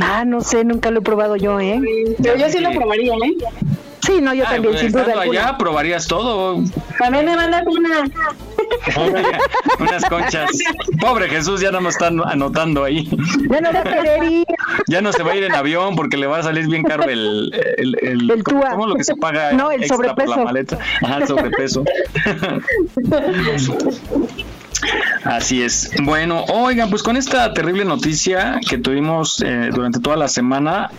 [SPEAKER 8] Ah, no sé, nunca lo he probado yo, ¿eh?
[SPEAKER 9] Pero yo sí lo probaría, ¿eh?
[SPEAKER 8] Sí, no, yo
[SPEAKER 7] Ah,
[SPEAKER 8] también,
[SPEAKER 7] pues,
[SPEAKER 8] sin duda alguna.
[SPEAKER 7] allá probarías todo.
[SPEAKER 9] También me mandas una.
[SPEAKER 7] Unas conchas. Pobre Jesús, ya no me están anotando ahí.
[SPEAKER 8] Ya no va a querer ir.
[SPEAKER 7] Ya no se va a ir en avión porque le va a salir bien caro el... el, el,
[SPEAKER 8] El TUA.
[SPEAKER 7] ¿Cómo lo que se paga
[SPEAKER 8] No, el
[SPEAKER 7] extra por
[SPEAKER 8] sobrepeso.
[SPEAKER 7] la maleta? Ajá, el sobrepeso. Así es. Bueno, oigan, pues con esta terrible noticia que tuvimos eh, durante toda la semana,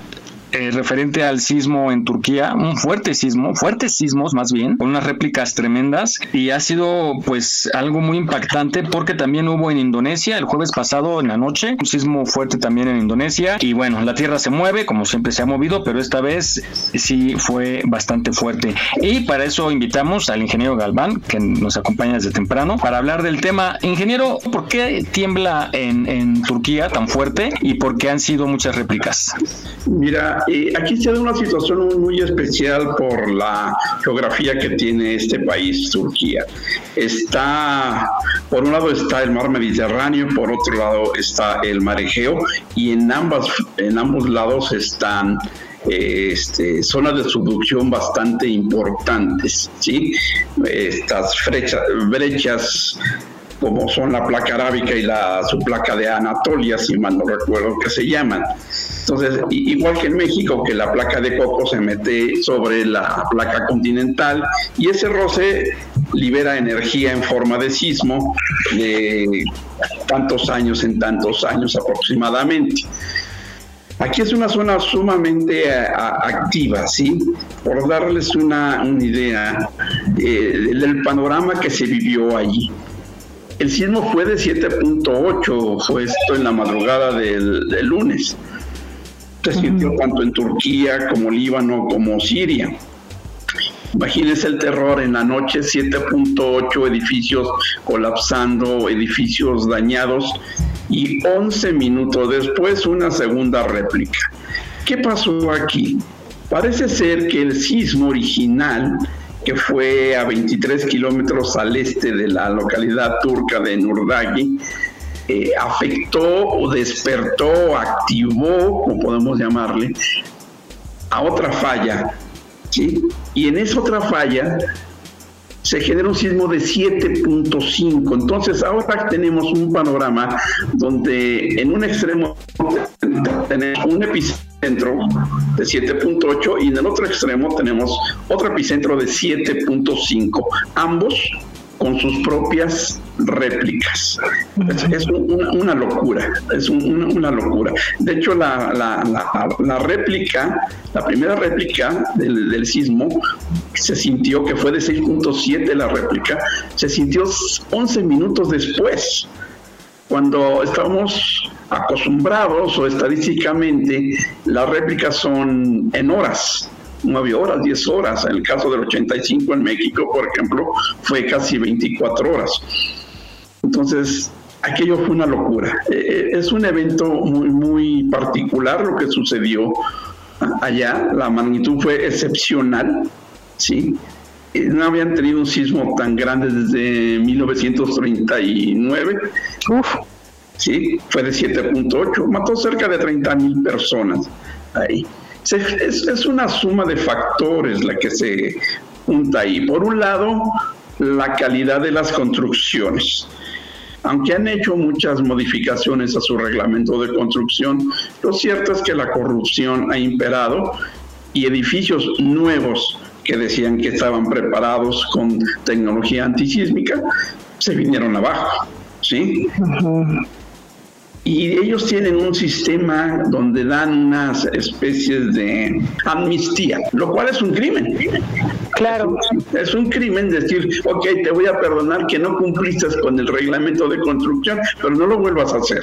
[SPEAKER 7] eh, referente al sismo en Turquía, un fuerte sismo, fuertes sismos más bien, con unas réplicas tremendas y ha sido pues algo muy impactante porque también hubo en Indonesia el jueves pasado en la noche, un sismo fuerte también en Indonesia y bueno, la tierra se mueve como siempre se ha movido, pero esta vez sí fue bastante fuerte y para eso invitamos al ingeniero Galván que nos acompaña desde temprano para hablar del tema. Ingeniero, ¿por qué tiembla en, en Turquía tan fuerte y por qué han sido muchas réplicas?
[SPEAKER 12] Mira, aquí se da una situación muy especial por la geografía que tiene este país, Turquía. Está, por un lado está el mar Mediterráneo, por otro lado está el mar Egeo, y en, ambas, en ambos lados están eh, este, zonas de subducción bastante importantes, ¿sí? Estas brechas, brechas como son la placa arábica y la subplaca de Anatolia, si mal no recuerdo que se llaman. Entonces, igual que en México, que la placa de coco se mete sobre la placa continental y ese roce libera energía en forma de sismo de tantos años en tantos años aproximadamente. Aquí es una zona sumamente a- activa, ¿sí? Por darles una, una idea eh, del panorama que se vivió allí. El sismo fue de 7.8, fue esto en la madrugada del, del lunes. Se sintió tanto en Turquía como Líbano como Siria. Imagínense el terror en la noche, 7.8 edificios colapsando, edificios dañados y 11 minutos después una segunda réplica. ¿Qué pasó aquí? Parece ser que el sismo original, que fue a 23 kilómetros al este de la localidad turca de Nurdagi, eh, afectó o despertó, activó, como podemos llamarle, a otra falla. Y en esa otra falla se genera un sismo de 7.5. Entonces ahora tenemos un panorama donde en un extremo tenemos un epicentro de 7.8 y en el otro extremo tenemos otro epicentro de 7.5, ambos con sus propias réplicas. Es, una, locura, es un- una, locura. De hecho, la, la- réplica, la primera réplica del, del sismo, se sintió que fue de 6.7 la réplica, se sintió 11 minutos después cuando estamos acostumbrados o estadísticamente las réplicas son en horas, 9 horas, 10 horas. En el caso del 85 en México, por ejemplo, fue casi 24 horas. Entonces, aquello fue una locura. Eh, eh, Es un evento muy, muy particular lo que sucedió allá. La magnitud fue excepcional, ¿sí? Eh, No habían tenido un sismo tan grande desde 1939. Sí, fue de 7.8, mató cerca de 30 mil personas ahí. Es una suma de factores la que se junta ahí. Por un lado, la calidad de las construcciones. Aunque han hecho muchas modificaciones a su reglamento de construcción, lo cierto es que la corrupción ha imperado y edificios nuevos que decían que estaban preparados con tecnología antisísmica se vinieron abajo, ¿sí? Y ellos tienen un sistema donde dan unas especies de amnistía, lo cual es un crimen. Claro. Es un crimen decir, ok, te voy a perdonar que no cumpliste con el reglamento de construcción, pero no lo vuelvas a hacer.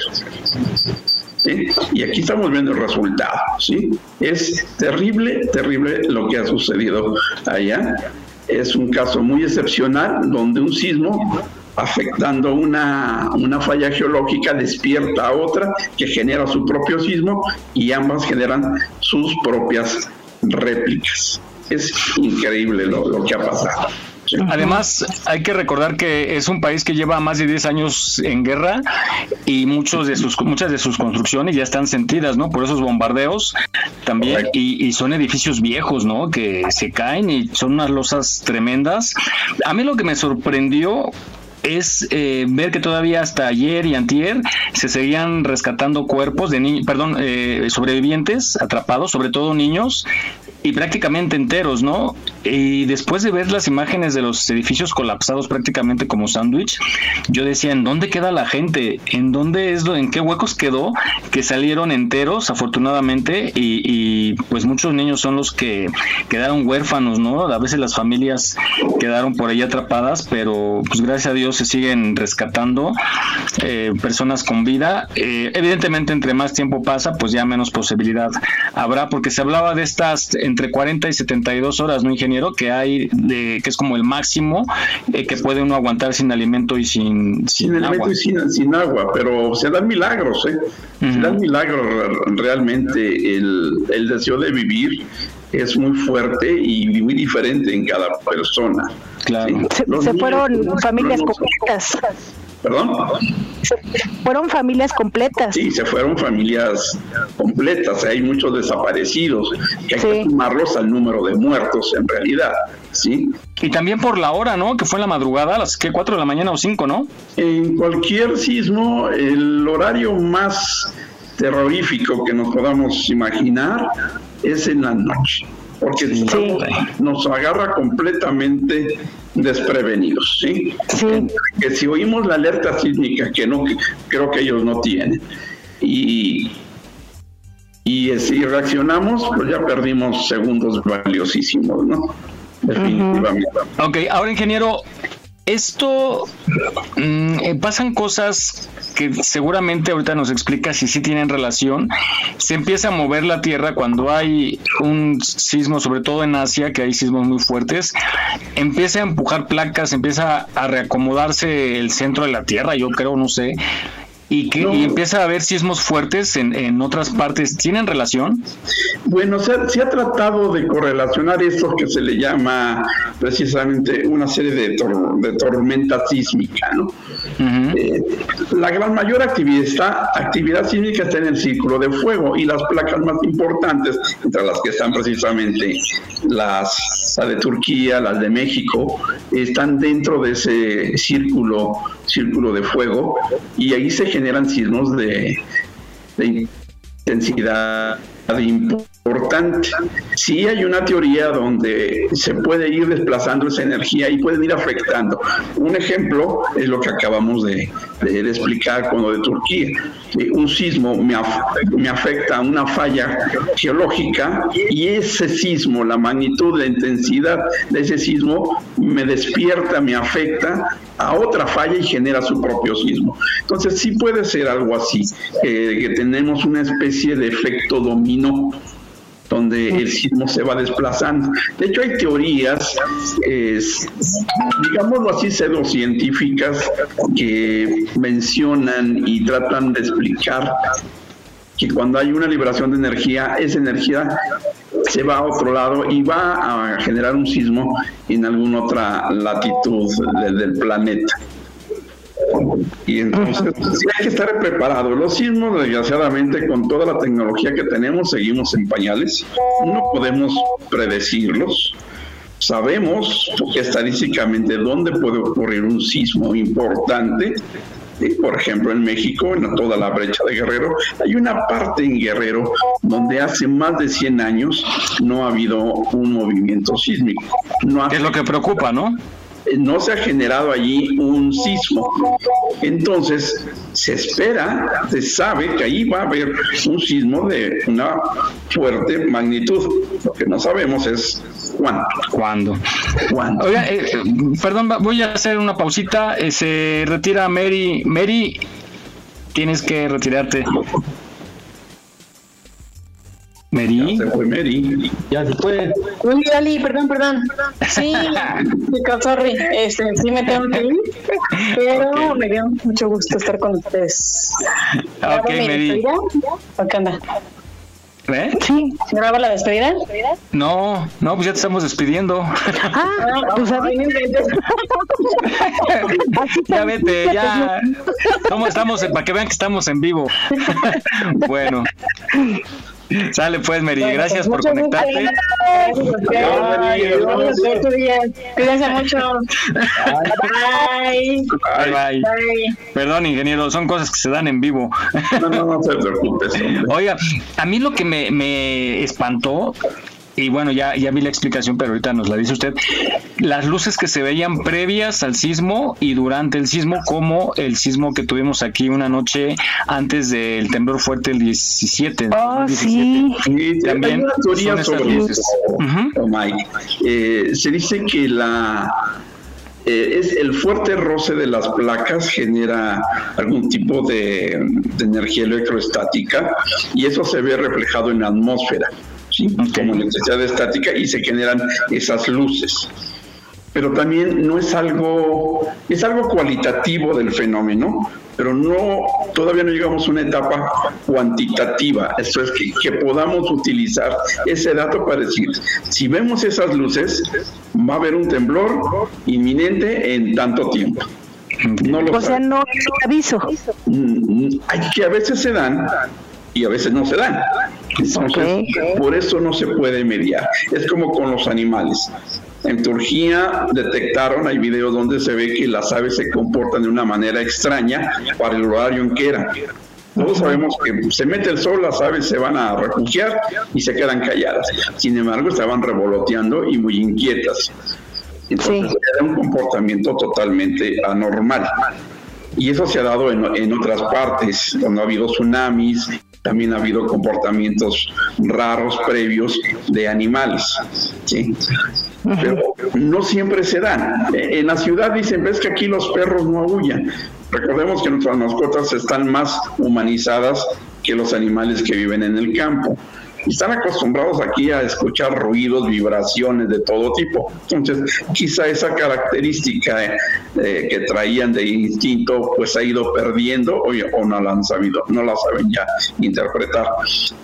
[SPEAKER 12] ¿Sí? Y aquí estamos viendo el resultado, ¿sí? Es terrible, terrible lo que ha sucedido allá. Es un caso muy excepcional donde un sismo afectando una, una falla geológica despierta a otra que genera su propio sismo y ambas generan sus propias réplicas. Es increíble lo, lo que ha pasado.
[SPEAKER 7] Además, hay que recordar que es un país que lleva más de 10 años en guerra y muchos de sus, muchas de sus construcciones ya están sentidas, ¿no? Por esos bombardeos también. Y, y son edificios viejos, ¿no? Que se caen y son unas losas tremendas. A mí lo que me sorprendió es eh, ver que todavía hasta ayer y antier se seguían rescatando cuerpos de niños, perdón, eh, sobrevivientes atrapados, sobre todo niños, y prácticamente enteros, ¿no? Y después de ver las imágenes de los edificios colapsados prácticamente como sándwich, yo decía, ¿en dónde queda la gente? ¿En dónde es, en qué huecos quedó que salieron enteros, afortunadamente? Y, y, pues muchos niños son los que quedaron huérfanos, ¿no? A veces las familias quedaron por ahí atrapadas, pero pues gracias a Dios se siguen rescatando eh, personas con vida. Eh, evidentemente, entre más tiempo pasa, pues ya menos posibilidad habrá, porque se hablaba de estas entre 40 y 72 horas, ¿no, ingeniero? Que hay, de, que es como el máximo eh, que puede uno aguantar sin alimento y sin, sin,
[SPEAKER 12] sin alimento
[SPEAKER 7] agua.
[SPEAKER 12] y sin, sin agua, pero se dan milagros, ¿eh? Se dan milagros re- realmente. El, el deseo de vivir es muy fuerte y muy diferente en cada persona.
[SPEAKER 7] Claro.
[SPEAKER 8] Se, se fueron familias
[SPEAKER 12] los-
[SPEAKER 8] completas.
[SPEAKER 12] ¿Perdón?
[SPEAKER 8] Fueron familias completas.
[SPEAKER 12] Sí, se fueron familias completas. Hay muchos desaparecidos que hay que sumarlos al número de muertos en realidad. ¿sí?
[SPEAKER 7] Y también por la hora, ¿no? Que fue en la madrugada, a las que 4 de la mañana o 5, ¿no?
[SPEAKER 12] En cualquier sismo, el horario más terrorífico que nos podamos imaginar es en la noche. Porque estamos- nos agarra completamente desprevenidos, ¿sí? Que si oímos la alerta sísmica, que no que creo que ellos no tienen, y, y si reaccionamos, pues ya perdimos segundos valiosísimos, ¿no? Definitivamente.
[SPEAKER 7] Ok, ahora ingeniero, esto mm, eh, pasan cosas que seguramente ahorita nos explica si sí tienen relación. Se empieza a mover la Tierra cuando hay un sismo, sobre todo en Asia, que hay sismos muy fuertes. Empieza a empujar placas, empieza a reacomodarse el centro de la Tierra, yo creo, no sé. Y, que, y empieza a haber sismos fuertes en, en otras partes. ¿Tienen relación?
[SPEAKER 12] Bueno, se ha, se ha tratado de correlacionar esto que se le llama precisamente una serie de, tor- de tormenta sísmica, ¿no? Eh, la gran mayor actividad, está- actividad sísmica está en el círculo de fuego y las placas más importantes, entre las que están precisamente las la de Turquía, las de México, están dentro de ese círculo, círculo de fuego y ahí se generan sismos de, de intensidad importante. Sí hay una teoría donde se puede ir desplazando esa energía y pueden ir afectando. Un ejemplo es lo que acabamos de, explicar con lo de Turquía. Eh, un sismo me afecta a una falla geológica y ese sismo, la magnitud, la intensidad de ese sismo me despierta, me afecta a otra falla y genera su propio sismo. Entonces sí puede ser algo así, eh, que tenemos una especie de efecto dominó donde el sismo se va desplazando. De hecho, hay teorías, es, digámoslo así, pseudocientíficas que mencionan y tratan de explicar que cuando hay una liberación de energía, esa energía se va a otro lado y va a generar un sismo en alguna otra latitud de- del planeta. Y entonces sí hay que estar preparado. Los sismos, desgraciadamente, con toda la tecnología que tenemos, seguimos en pañales. No podemos predecirlos. Sabemos estadísticamente dónde puede ocurrir un sismo importante. Y, por ejemplo, en México, en toda la brecha de Guerrero, hay una parte en Guerrero donde hace más de 100 años no ha habido un movimiento sísmico. No
[SPEAKER 7] es lo que preocupa, ¿no?
[SPEAKER 12] No se ha generado allí un sismo. Entonces, se espera, se sabe que ahí va a haber un sismo de una fuerte magnitud. Lo que no sabemos es cuándo.
[SPEAKER 7] ¿Cuándo?
[SPEAKER 12] ¿Cuándo?
[SPEAKER 7] Oiga, eh, perdón, voy a hacer una pausita. Eh, se retira Mary. Mary, tienes que retirarte. Mary.
[SPEAKER 12] se fue Mary.
[SPEAKER 6] Ya se fue.
[SPEAKER 9] Uy, Ali, perdón, perdón. Sí, sorry. Este, sí me tengo que ir, pero me dio mucho gusto estar con ustedes. ¿Grabo
[SPEAKER 7] Ok?
[SPEAKER 9] ¿O qué onda?
[SPEAKER 7] ¿Eh?
[SPEAKER 9] Sí. ¿Graba la despedida?
[SPEAKER 7] No, no, pues ya te estamos despidiendo.
[SPEAKER 9] Ah, pues a inventes.
[SPEAKER 7] ya vete, ya. ¿Cómo estamos? Para que vean que estamos en vivo. bueno. Sale pues, Mary. Gracias por conectarte.
[SPEAKER 9] Cuídense mucho. Bye.
[SPEAKER 7] Bye, bye.
[SPEAKER 9] Bye.
[SPEAKER 7] Perdón, ingeniero, son cosas que se dan en vivo.
[SPEAKER 12] No, no, no te preocupes.
[SPEAKER 7] Oiga, a mí lo que me, me espantó, y bueno, ya, ya vi la explicación, pero ahorita nos la dice usted, las luces que se veían previas al sismo y durante el sismo, como el sismo que tuvimos aquí una noche antes del temblor fuerte el 17.
[SPEAKER 8] Oh,
[SPEAKER 7] 2017.
[SPEAKER 8] sí.
[SPEAKER 7] También
[SPEAKER 12] hay una teoría sobre
[SPEAKER 7] luces.
[SPEAKER 12] eso. Eh, se dice que la eh, es el fuerte roce de las placas genera algún tipo de, de energía electroestática y eso se ve reflejado en la atmósfera, ¿sí? como electricidad estática y se generan esas luces. Pero también no es algo, es algo cualitativo del fenómeno, pero no, todavía no llegamos a una etapa cuantitativa. Esto es que, que podamos utilizar ese dato para decir, si vemos esas luces, va a haber un temblor inminente en tanto tiempo. No lo
[SPEAKER 8] O sea, no hay aviso.
[SPEAKER 12] Mm, hay que a veces se dan y a veces no se dan. Entonces, por eso no se puede mediar. Es como con los animales. En Turquía detectaron, hay videos donde se ve que las aves se comportan de una manera extraña para el horario en que eran. Todos sabemos que se mete el sol, las aves se van a refugiar y se quedan calladas. Sin embargo, estaban revoloteando y muy inquietas. Entonces era un comportamiento totalmente anormal. Y eso se ha dado en, en otras partes, cuando ha habido tsunamis, también ha habido comportamientos raros previos de animales. Pero no siempre se dan. En la ciudad dicen, ves que aquí los perros no aullan. Recordemos que nuestras mascotas están más humanizadas que los animales que viven en el campo. Y están acostumbrados aquí a escuchar ruidos, vibraciones de todo tipo. Entonces, quizá esa característica eh, que traían de instinto, pues ha ido perdiendo o, o no la han sabido, no la saben ya interpretar.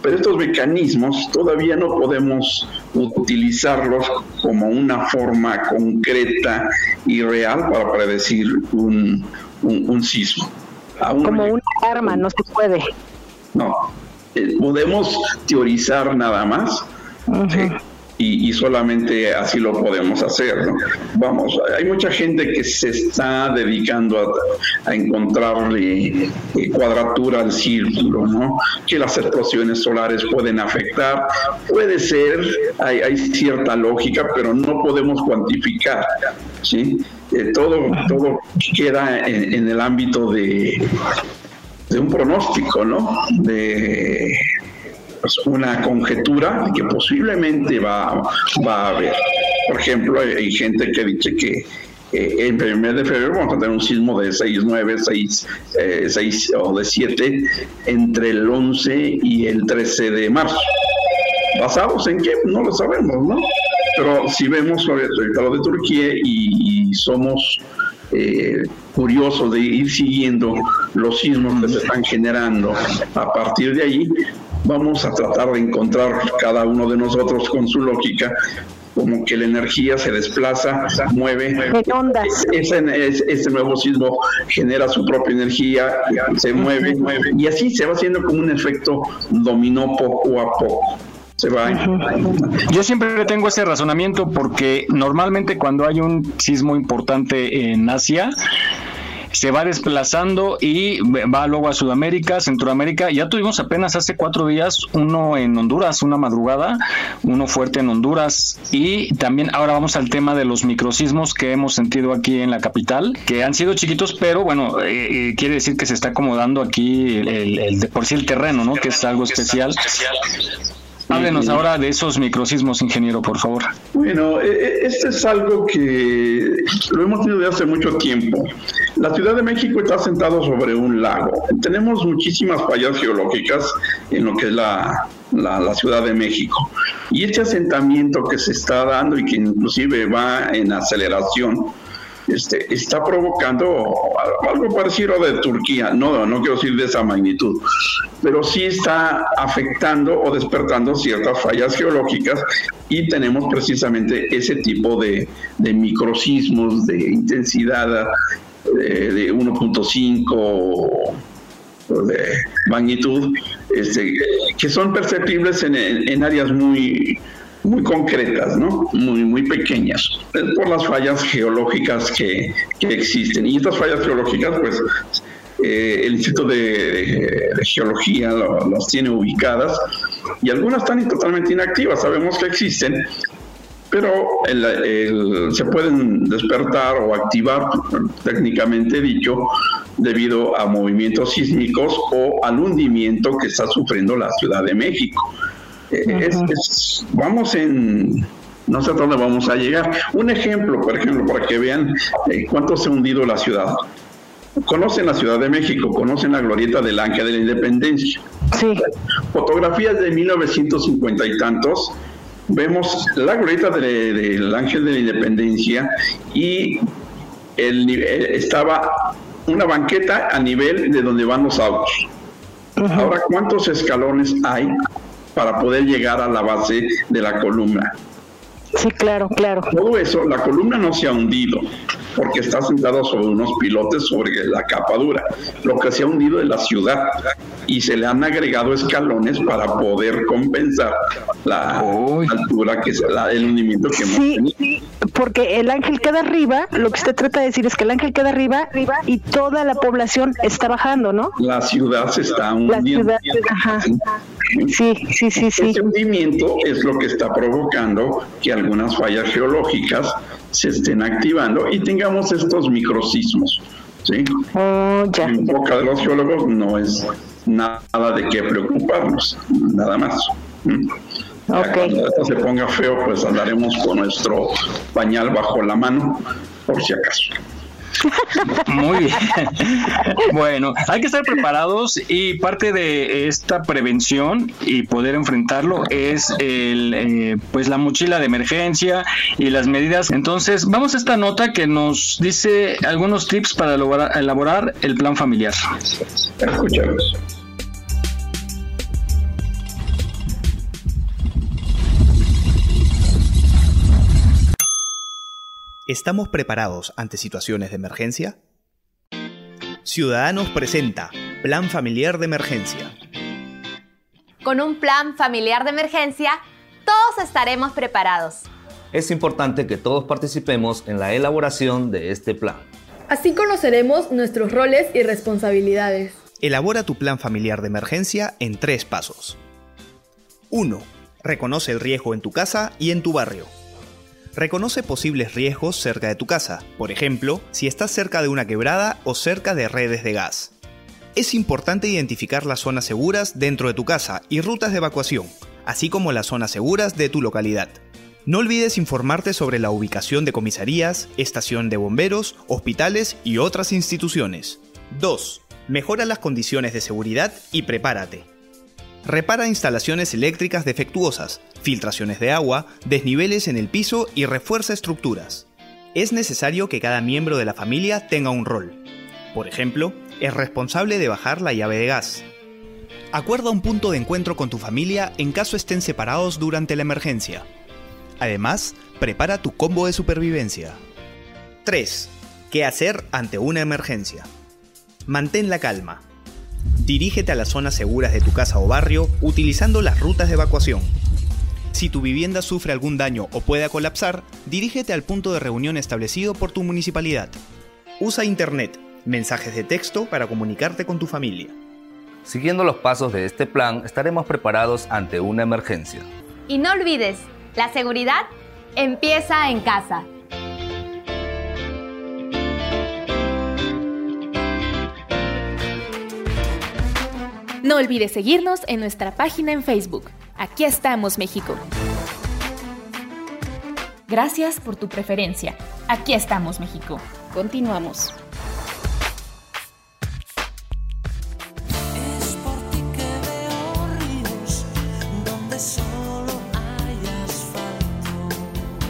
[SPEAKER 12] Pero estos mecanismos todavía no podemos utilizarlos como una forma concreta y real para predecir un, un, un sismo. Aún
[SPEAKER 8] Como una arma, no se puede.
[SPEAKER 12] no, eh, podemos teorizar nada más eh, y, y solamente así lo podemos hacer. ¿no? Vamos, hay mucha gente que se está dedicando a, a encontrarle eh, cuadratura al círculo, ¿no? que las explosiones solares pueden afectar. Puede ser, hay, hay cierta lógica, pero no podemos cuantificar. ¿sí? Eh, todo, todo queda en, en el ámbito de, de un pronóstico, ¿no? De pues, una conjetura que posiblemente va, va a haber. Por ejemplo, hay, gente que dice que eh, el mes de febrero vamos a tener un sismo de 6, 9, 6, eh, 6 o de 7 entre el 11 y el 13 de marzo. ¿Basados en qué? No lo sabemos, ¿no? Pero si vemos sobre ahorita lo de Turquía y, y somos eh, curiosos de ir siguiendo los sismos que se están generando a partir de allí, vamos a tratar de encontrar cada uno de nosotros con su lógica como que la energía se desplaza, mueve. Ese- ese nuevo sismo genera su propia energía, se mueve, mueve. Y así se va haciendo como un efecto dominó poco a poco. Se va.
[SPEAKER 7] Yo siempre tengo ese razonamiento porque normalmente cuando hay un sismo importante en Asia, se va desplazando y va luego a Sudamérica, Centroamérica. Ya tuvimos apenas hace cuatro días uno en Honduras, una madrugada, uno fuerte en Honduras. Y también ahora vamos al tema de los microsismos que hemos sentido aquí en la capital, que han sido chiquitos, pero bueno, eh, eh, quiere decir que se está acomodando aquí el, el- el- de por sí el terreno, ¿no? Que es algo especial. Háblenos ahora de esos microsismos, ingeniero, por favor.
[SPEAKER 12] Bueno, e- e- este es algo que lo hemos tenido desde hace mucho tiempo. La Ciudad de México está sentado sobre un lago. Tenemos muchísimas fallas geológicas en lo que es la, la, la Ciudad de México. Y este asentamiento que se está dando y que inclusive va en aceleración, este, está provocando algo parecido de Turquía, no, no quiero decir de esa magnitud, pero sí está afectando o despertando ciertas fallas geológicas y tenemos precisamente ese tipo de, de microsismos de intensidad eh, de 1.5 o de magnitud, este, que son perceptibles en- en áreas muy, muy concretas, ¿no? Muy, muy pequeñas, eh, por las fallas geológicas que, que existen. Y estas fallas geológicas, pues, eh, el Instituto de, Geología lo- las tiene ubicadas y algunas están totalmente inactivas. Sabemos que existen, pero el- se pueden despertar o activar, técnicamente dicho, debido a movimientos sísmicos o al hundimiento que está sufriendo la Ciudad de México. Es- es- vamos en, no sé a dónde vamos a llegar. Un ejemplo, por ejemplo, para que vean eh, cuánto se ha hundido la ciudad. Conocen la Ciudad de México, conocen la glorieta del Ángel de la Independencia.
[SPEAKER 8] Sí.
[SPEAKER 12] Fotografías de 1950 y tantos. Vemos la glorieta de- del Ángel de la Independencia y el, eh, estaba una banqueta a nivel de donde van los autos. Ahora, ¿cuántos escalones hay para poder llegar a la base de la columna?
[SPEAKER 8] Sí, claro, claro.
[SPEAKER 12] Todo eso, la columna no se ha hundido porque está sentada sobre unos pilotes sobre la capa dura. Lo que se ha hundido es la ciudad. Y se le han agregado escalones para poder compensar la altura que es la, el hundimiento que hemos
[SPEAKER 8] Sí,
[SPEAKER 12] tenido.
[SPEAKER 8] porque el ángel queda arriba, lo que usted trata de decir es que el ángel queda arriba, arriba y toda la población está bajando, ¿no?
[SPEAKER 12] La ciudad se está
[SPEAKER 8] La
[SPEAKER 12] hundiendo.
[SPEAKER 8] ciudad, ajá. Sí, sí, sí, sí.
[SPEAKER 12] Ese hundimiento es lo que está provocando que algunas fallas geológicas se estén activando y tengamos estos microsismos. ¿sí? En boca de los geólogos no es nada de qué preocuparnos, nada más. ¿Mm? Ya Cuando esto se ponga feo, pues andaremos con nuestro pañal bajo la mano, por si acaso.
[SPEAKER 7] Muy bien. Bueno, hay que estar preparados y parte de esta prevención y poder enfrentarlo es el, eh, pues la mochila de emergencia y las medidas. Entonces, vamos a esta nota que nos dice algunos tips para elaborar, elaborar el plan familiar.
[SPEAKER 12] Escuchamos.
[SPEAKER 18] ¿Estamos preparados ante situaciones de emergencia? Ciudadanos presenta Plan Familiar de Emergencia.
[SPEAKER 19] Con un plan familiar de emergencia, todos estaremos preparados.
[SPEAKER 20] Es importante que todos participemos en la elaboración de este plan.
[SPEAKER 21] Así conoceremos nuestros roles y responsabilidades.
[SPEAKER 18] Elabora tu plan familiar de emergencia en tres pasos. 1. Reconoce el riesgo en tu casa y en tu barrio. Reconoce posibles riesgos cerca de tu casa, por ejemplo, si estás cerca de una quebrada o cerca de redes de gas. Es importante identificar las zonas seguras dentro de tu casa y rutas de evacuación, así como las zonas seguras de tu localidad. No olvides informarte sobre la ubicación de comisarías, estación de bomberos, hospitales y otras instituciones. 2. Mejora las condiciones de seguridad y prepárate. Repara instalaciones eléctricas defectuosas, filtraciones de agua, desniveles en el piso y refuerza estructuras. Es necesario que cada miembro de la familia tenga un rol. Por ejemplo, es responsable de bajar la llave de gas. Acuerda un punto de encuentro con tu familia en caso estén separados durante la emergencia. Además, prepara tu combo de supervivencia. 3. ¿Qué hacer ante una emergencia? Mantén la calma. Dirígete a las zonas seguras de tu casa o barrio utilizando las rutas de evacuación. Si tu vivienda sufre algún daño o pueda colapsar, dirígete al punto de reunión establecido por tu municipalidad. Usa Internet, mensajes de texto para comunicarte con tu familia.
[SPEAKER 20] Siguiendo los pasos de este plan, estaremos preparados ante una emergencia.
[SPEAKER 19] Y no olvides, la seguridad empieza en casa.
[SPEAKER 5] No olvides seguirnos en nuestra página en Facebook. Aquí estamos, México. Gracias por tu preferencia. Aquí estamos, México. Continuamos.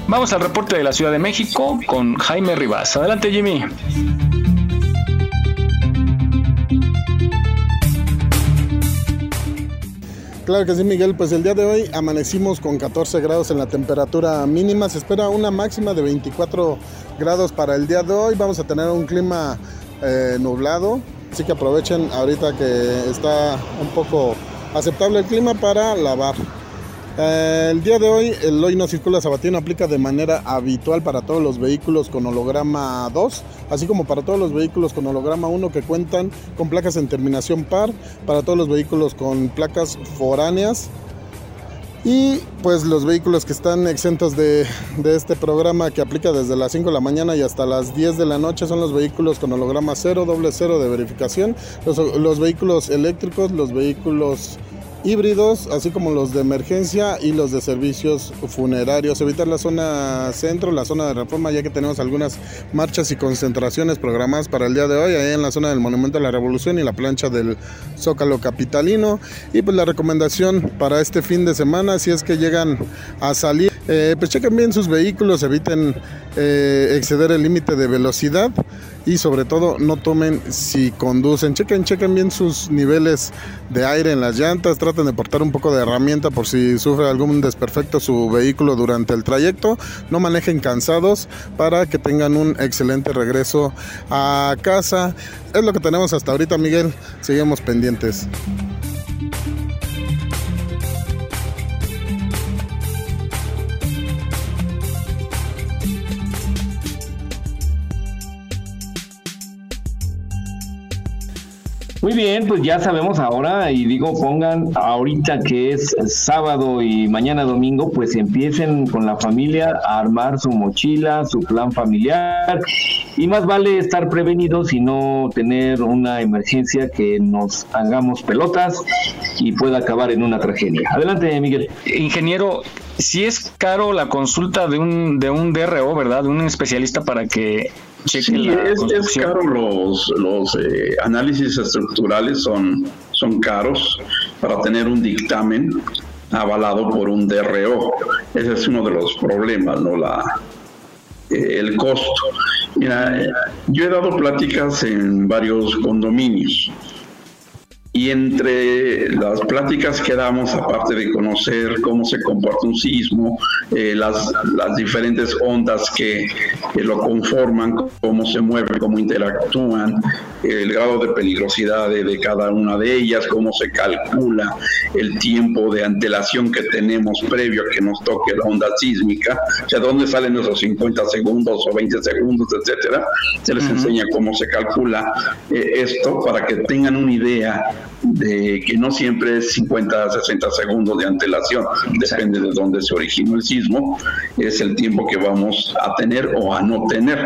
[SPEAKER 7] Vamos al reporte de la Ciudad de México con Jaime Rivas. Adelante, Jimmy.
[SPEAKER 10] Claro que sí, Miguel. Pues el día de hoy amanecimos con 14 grados en la temperatura mínima. Se espera una máxima de 24 grados para el día de hoy. Vamos a tener un clima eh, nublado. Así que aprovechen ahorita que está un poco aceptable el clima para lavar. Eh, el día de hoy el hoy no circula sabatino aplica de manera habitual para todos los vehículos con holograma 2, así como para todos los vehículos con holograma 1 que cuentan con placas en terminación par, para todos los vehículos con placas foráneas. Y pues los vehículos que están exentos de, de este programa que aplica desde las 5 de la mañana y hasta las 10 de la noche son los vehículos con holograma 0, doble 0 de verificación, los, los vehículos eléctricos, los vehículos híbridos, así como los de emergencia y los de servicios funerarios. Evitar la zona centro, la zona de reforma, ya que tenemos algunas marchas y concentraciones programadas para el día de hoy, ahí en la zona del Monumento a la Revolución y la plancha del Zócalo Capitalino. Y pues la recomendación para este fin de semana, si es que llegan a salir, eh, pues chequen bien sus vehículos, eviten eh, exceder el límite de velocidad y sobre todo no tomen si conducen. Chequen, chequen bien sus niveles de aire en las llantas, traten de portar un poco de herramienta por si sufre algún desperfecto su vehículo durante el trayecto. No manejen cansados para que tengan un excelente regreso a casa. Es lo que tenemos hasta ahorita, Miguel. Seguimos pendientes.
[SPEAKER 6] Muy bien, pues ya sabemos ahora y digo, pongan ahorita que es sábado y mañana domingo, pues empiecen con la familia a armar su mochila, su plan familiar y más vale estar prevenidos y no tener una emergencia que nos hagamos pelotas y pueda acabar en una tragedia. Adelante, Miguel.
[SPEAKER 7] Ingeniero, si es caro la consulta de un, de un DRO, ¿verdad? De un especialista para que
[SPEAKER 12] Sí, es, es caro los, los eh, análisis estructurales son, son caros para tener un dictamen avalado por un DRO. Ese es uno de los problemas, ¿no? La, eh, el costo. Mira, eh, yo he dado pláticas en varios condominios y entre las pláticas que damos, aparte de conocer cómo se comporta un sismo, eh, las, las diferentes ondas que, que lo conforman, cómo se mueven, cómo interactúan, el grado de peligrosidad de, de cada una de ellas, cómo se calcula el tiempo de antelación que tenemos previo a que nos toque la onda sísmica, o sea, dónde salen esos 50 segundos o 20 segundos, etcétera. Se les enseña cómo se calcula eh, esto para que tengan una idea de que no siempre es 50, 60 segundos de antelación, depende de dónde se originó el sismo, es el tiempo que vamos a tener o a no tener.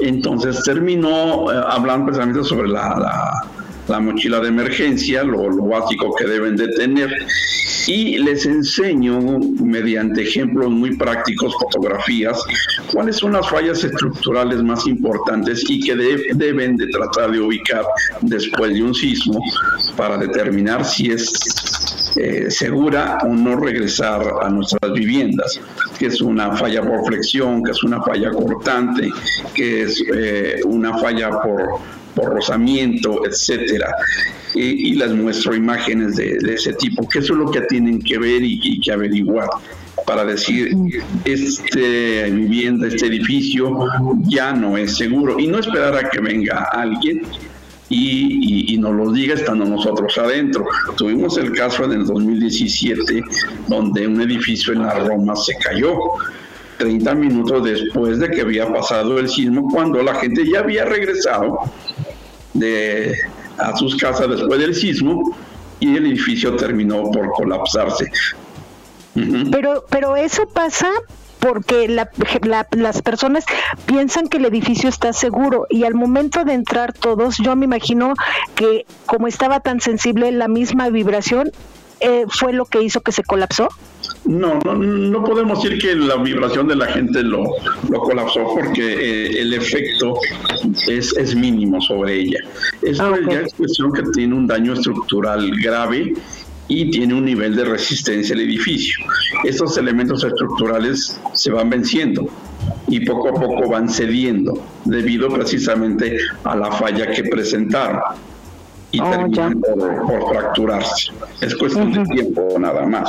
[SPEAKER 12] Entonces terminó eh, hablando precisamente sobre la- la mochila de emergencia, lo, lo básico que deben de tener, y les enseño mediante ejemplos muy prácticos, fotografías, cuáles son las fallas estructurales más importantes y que de- deben de tratar de ubicar después de un sismo para determinar si es eh, segura o no regresar a nuestras viviendas, que es una falla por flexión, que es una falla cortante, que es eh, una falla por, por rozamiento, etcétera. Y, y les muestro imágenes de, de ese tipo, que eso es lo que tienen que ver y, y que averiguar para decir este vivienda, este edificio ya no es seguro y no esperar a que venga alguien y, y- y nos lo diga estando nosotros adentro. Tuvimos el caso en el 2017 donde un edificio en la Roma se cayó. 30 minutos después de que había pasado el sismo, cuando la gente ya había regresado de, a sus casas después del sismo y el edificio terminó por colapsarse.
[SPEAKER 8] Pero, pero eso pasa porque la- la- las personas piensan que el edificio está seguro y al momento de entrar todos, yo me imagino que como estaba tan sensible la misma vibración, eh, fue lo que hizo que se colapsó.
[SPEAKER 12] No, no, no podemos decir que la vibración de la gente lo, lo colapsó porque eh, el efecto es, es mínimo sobre ella. Esto ya es cuestión que tiene un daño estructural grave y tiene un nivel de resistencia al edificio. Estos elementos estructurales se van venciendo y poco a poco van cediendo debido precisamente a la falla que presentaron y terminan por, por fracturarse. Es cuestión de tiempo nada más.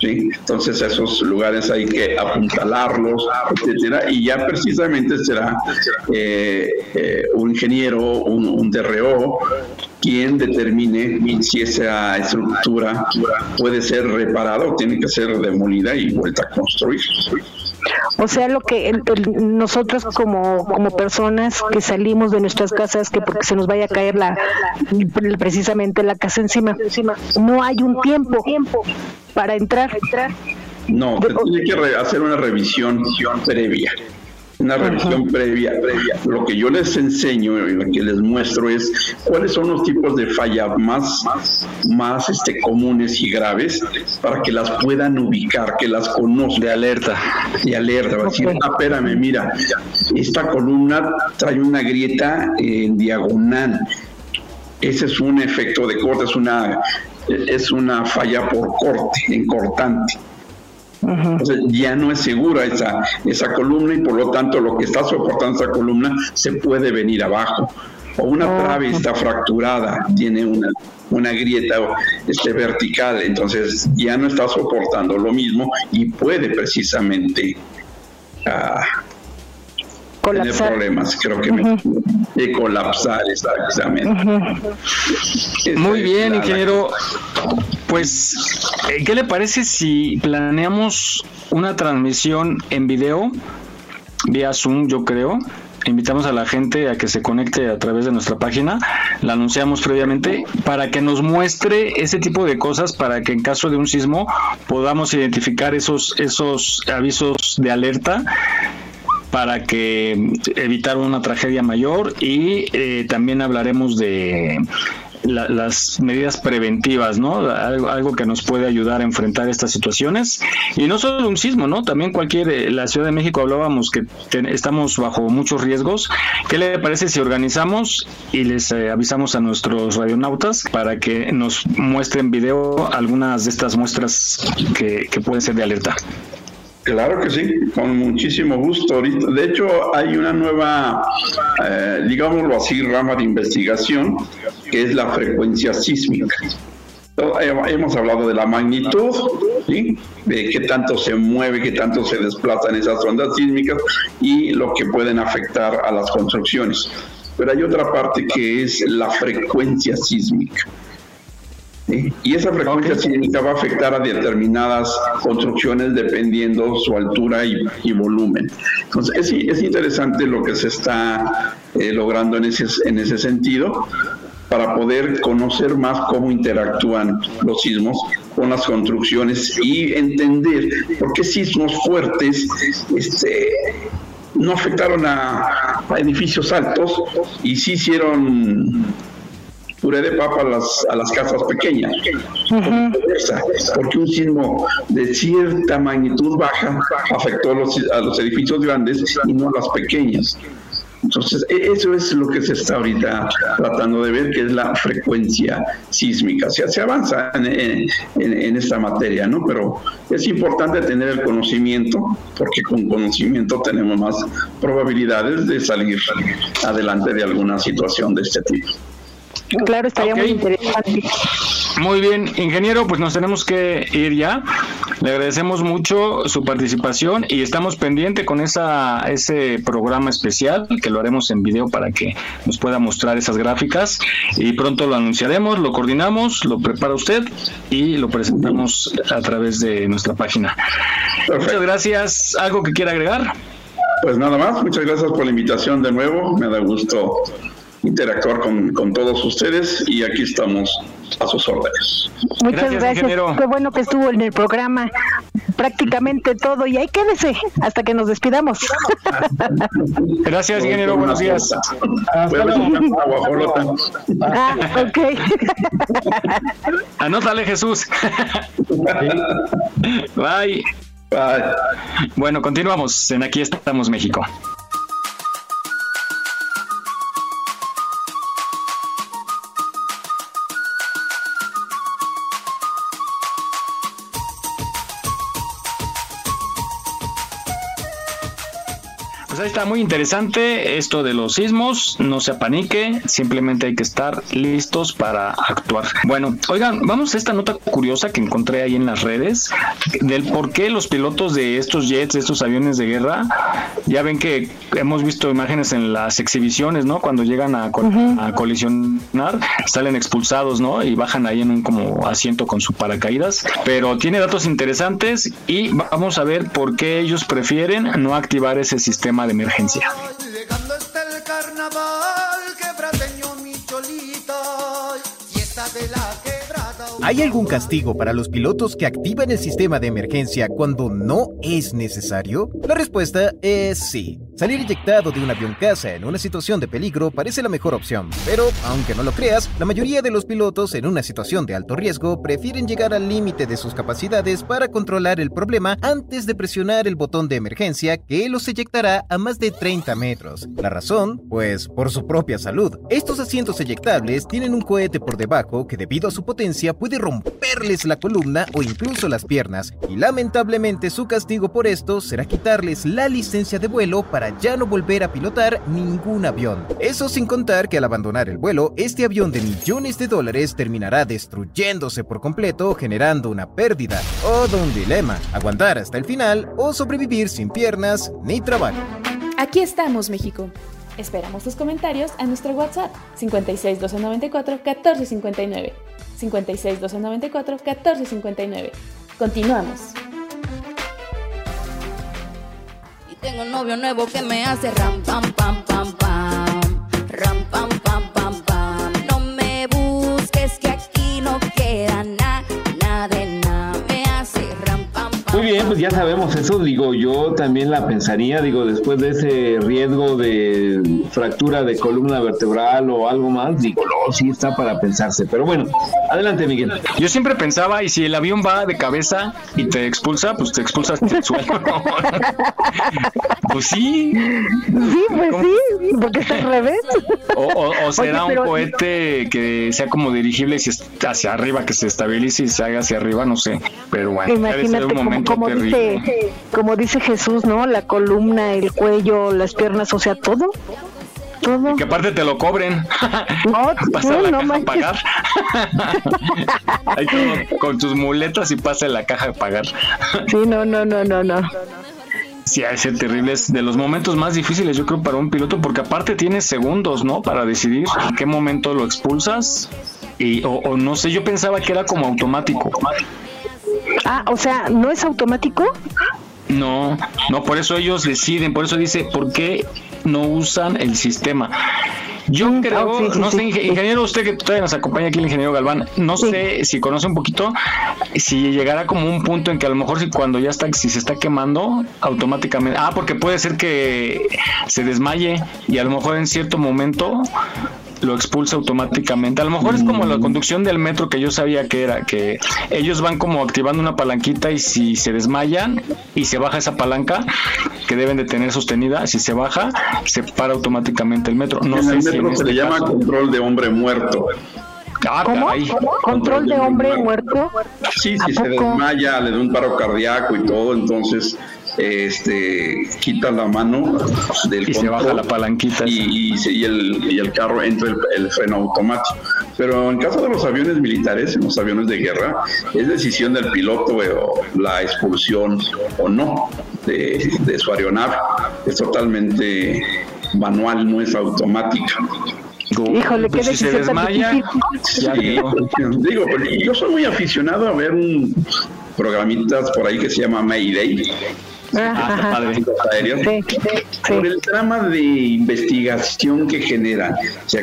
[SPEAKER 12] ¿sí? Entonces esos lugares hay que apuntalarlos, etcétera, y ya precisamente será eh, eh, un ingeniero, un, un DRO, quien determine si esa estructura puede ser reparada o tiene que ser demolida y vuelta a construir.
[SPEAKER 8] O sea, lo que nosotros como, como personas que salimos de nuestras casas, que porque se nos vaya a caer la precisamente la casa encima, no hay un tiempo para entrar.
[SPEAKER 12] No, se tiene que hacer una revisión previa. Una revisión previa, previa. Lo que yo les enseño y lo que les muestro es cuáles son los tipos de falla más, más este, comunes y graves para que las puedan ubicar, que las conozcan. De alerta. De alerta. Decir, ah, espérame, mira, esta columna trae una grieta en diagonal. Ese es un efecto de corte, es una, es una falla por corte, en cortante. Entonces ya no es segura esa, esa columna y por lo tanto lo que está soportando esa columna se puede venir abajo. O una trave está fracturada, tiene una, una grieta este, vertical, entonces ya no está soportando lo mismo y puede precisamente ah, tener
[SPEAKER 8] Colapsar.
[SPEAKER 12] problemas. Creo que me- de colapsar exactamente.
[SPEAKER 7] Muy bien, ingeniero. Pues, eh, ¿qué le parece si planeamos una transmisión en video vía Zoom, yo creo? Invitamos a la gente a que se conecte a través de nuestra página, la anunciamos previamente, para que nos muestre ese tipo de cosas, para que en caso de un sismo podamos identificar esos, esos avisos de alerta para que evitar una tragedia mayor y eh, también hablaremos de la- las medidas preventivas, ¿no? Algo, que nos puede ayudar a enfrentar estas situaciones y no solo un sismo, ¿no? También cualquier eh, la Ciudad de México hablábamos que ten- estamos bajo muchos riesgos. ¿Qué le parece si organizamos y les eh, avisamos a nuestros radionautas para que nos muestren video algunas de estas muestras que pueden ser de alerta?
[SPEAKER 12] Claro que sí, con muchísimo gusto. De hecho, hay una nueva, eh, digámoslo así, rama de investigación, que es la frecuencia sísmica. Eh, Hemos hablado de la magnitud, de qué tanto se mueve, qué tanto se desplazan esas ondas sísmicas y lo que pueden afectar a las construcciones. Pero hay otra parte que es la frecuencia sísmica. ¿Sí? Y esa frecuencia sísmica va a afectar a determinadas construcciones dependiendo su altura y, y volumen. Entonces, es, es interesante lo que se está eh, logrando en ese, en ese sentido para poder conocer más cómo interactúan los sismos con las construcciones y entender por qué sismos fuertes este, no afectaron a, a edificios altos y sí hicieron puré de papa a las, a las casas pequeñas. Viceversa, Porque un sismo de cierta magnitud baja afectó a los, a los edificios grandes y no a las pequeñas. Entonces, e- eso es lo que se está ahorita tratando de ver, que es la frecuencia sísmica. O sea, se avanza en- en- en esta materia, ¿no? Pero es importante tener el conocimiento, porque con conocimiento tenemos más probabilidades de salir adelante de alguna situación de este tipo.
[SPEAKER 8] Claro, estaría muy interesante.
[SPEAKER 7] Muy bien, ingeniero, pues nos tenemos que ir ya. Le agradecemos mucho su participación y estamos pendientes con esa ese programa especial que lo haremos en video para que nos pueda mostrar esas gráficas y pronto lo anunciaremos, lo coordinamos, lo prepara usted y lo presentamos a través de nuestra página. Muchas gracias. ¿Algo que quiera agregar?
[SPEAKER 12] Pues nada más, muchas gracias por la invitación de nuevo. Me da gusto interactuar con, con todos ustedes y aquí estamos a sus órdenes.
[SPEAKER 8] Muchas gracias. Qué bueno que estuvo en el programa. Prácticamente todo. Y ahí quédese hasta que nos despidamos.
[SPEAKER 7] Gracias, ingeniero. Buenos días.
[SPEAKER 8] Ah, ok.
[SPEAKER 7] Anótale, Jesús. Bye.
[SPEAKER 12] Bye.
[SPEAKER 7] Bueno, continuamos en Aquí estamos, México. Está muy interesante esto de los sismos, no se apanique, simplemente hay que estar listos para actuar. Bueno, oigan, vamos a esta nota curiosa que encontré ahí en las redes del por qué los pilotos de estos jets, de estos aviones de guerra, ya ven que hemos visto imágenes en las exhibiciones, ¿no? Cuando llegan a, col- a colisionar, salen expulsados, ¿no? Y bajan ahí en un como asiento con su paracaídas, pero tiene datos interesantes y vamos a ver por qué ellos prefieren no activar ese sistema de emergencia.
[SPEAKER 22] ¿Hay algún castigo para los pilotos que activan el sistema de emergencia cuando no es necesario? La respuesta es sí. Salir eyectado de un avión caza en una situación de peligro parece la mejor opción, pero aunque no lo creas, la mayoría de los pilotos en una situación de alto riesgo prefieren llegar al límite de sus capacidades para controlar el problema antes de presionar el botón de emergencia que los eyectará a más de 30 metros. La razón, pues por su propia salud. Estos asientos eyectables tienen un cohete por debajo que debido a su potencia puede romperles la columna o incluso las piernas, y lamentablemente su castigo por esto será quitarles la licencia de vuelo para ya no volver a pilotar ningún avión. Eso sin contar que al abandonar el vuelo, este avión de millones de dólares terminará destruyéndose por completo, generando una pérdida. Todo un dilema, aguantar hasta el final o sobrevivir sin piernas ni trabajo.
[SPEAKER 5] Aquí estamos, México. Esperamos tus comentarios a nuestro WhatsApp 56 294 1459. 56 294 1459. Continuamos.
[SPEAKER 15] Tengo un novio nuevo que me hace ram pam pam pam pam. Ram pam pam pam pam. No me busques que aquí no queda nada,
[SPEAKER 6] Muy bien, pues ya sabemos eso, digo, yo también la pensaría, digo, después de ese riesgo de fractura de columna vertebral o algo más, digo, no, sí está para pensarse, pero bueno, adelante Miguel.
[SPEAKER 7] Yo siempre pensaba, y si el avión va de cabeza y te expulsa, pues te expulsas del suelo. pues sí.
[SPEAKER 8] Sí, pues sí, porque es al revés.
[SPEAKER 7] O, o- o será
[SPEAKER 8] Oye, pero-
[SPEAKER 7] un cohete que sea como dirigible y si está hacia arriba, que se estabilice y se haga hacia arriba, no sé. Pero bueno, debe ser
[SPEAKER 8] Imagínate
[SPEAKER 7] un momento
[SPEAKER 8] como dice, como dice Jesús, ¿no? La columna, el cuello, las piernas, o sea, todo. Todo.
[SPEAKER 7] Que aparte te lo cobren.
[SPEAKER 8] No,
[SPEAKER 7] Pasa a la
[SPEAKER 8] no
[SPEAKER 7] caja a pagar. Ahí todo con tus muletas y pasa en la caja a pagar.
[SPEAKER 8] Sí, no, no, no, no, no.
[SPEAKER 7] Sí, ser terrible. Es de los momentos más difíciles, yo creo, para un piloto, porque aparte tienes segundos, ¿no? Para decidir en qué momento lo expulsas. Y, o, o no sé, yo pensaba que era como automático.
[SPEAKER 8] Ah, o sea, ¿no es automático?
[SPEAKER 7] No, no, por eso ellos deciden, por eso dice, ¿por qué no usan el sistema? Yo creo,
[SPEAKER 8] ah, sí, sí,
[SPEAKER 7] no sé, inge- ingeniero, usted que todavía nos acompaña aquí, el ingeniero Galván, no sé si conoce un poquito, si llegará como un punto en que a lo mejor si cuando ya está, si se está quemando, automáticamente, ah, porque puede ser que se desmaye y a lo mejor en cierto momento lo expulsa automáticamente. A lo mejor es como la conducción del metro que yo sabía que era, que ellos van como activando una palanquita y si se desmayan y se baja esa palanca que deben de tener sostenida, si se baja, se para automáticamente el metro. No
[SPEAKER 12] en
[SPEAKER 7] sé
[SPEAKER 12] el
[SPEAKER 7] si
[SPEAKER 12] metro
[SPEAKER 7] en
[SPEAKER 12] se
[SPEAKER 7] este
[SPEAKER 12] le llama
[SPEAKER 7] caso-
[SPEAKER 12] control de hombre muerto.
[SPEAKER 7] Ah,
[SPEAKER 8] ¿Cómo?
[SPEAKER 7] caray.
[SPEAKER 8] ¿Control de hombre muerto?
[SPEAKER 12] Sí,
[SPEAKER 8] ¿A
[SPEAKER 12] si se desmaya, le da un paro cardíaco y todo, entonces este quita la mano del
[SPEAKER 7] Y se baja la palanquita.
[SPEAKER 12] y, y el, y el carro entra el, el freno automático. Pero en caso de los aviones militares, en los aviones de guerra, es decisión del piloto eh, o la expulsión o no de, de su aeronave. Es totalmente manual, no es automática.
[SPEAKER 8] Híjole, qué
[SPEAKER 7] Pues si se desmaya, ya
[SPEAKER 12] digo, pero yo soy muy aficionado a ver un programitas por ahí que se llama Mayday.
[SPEAKER 7] Ah, padre.
[SPEAKER 8] Sí, sí.
[SPEAKER 12] por el trama de investigación que generan. O sea,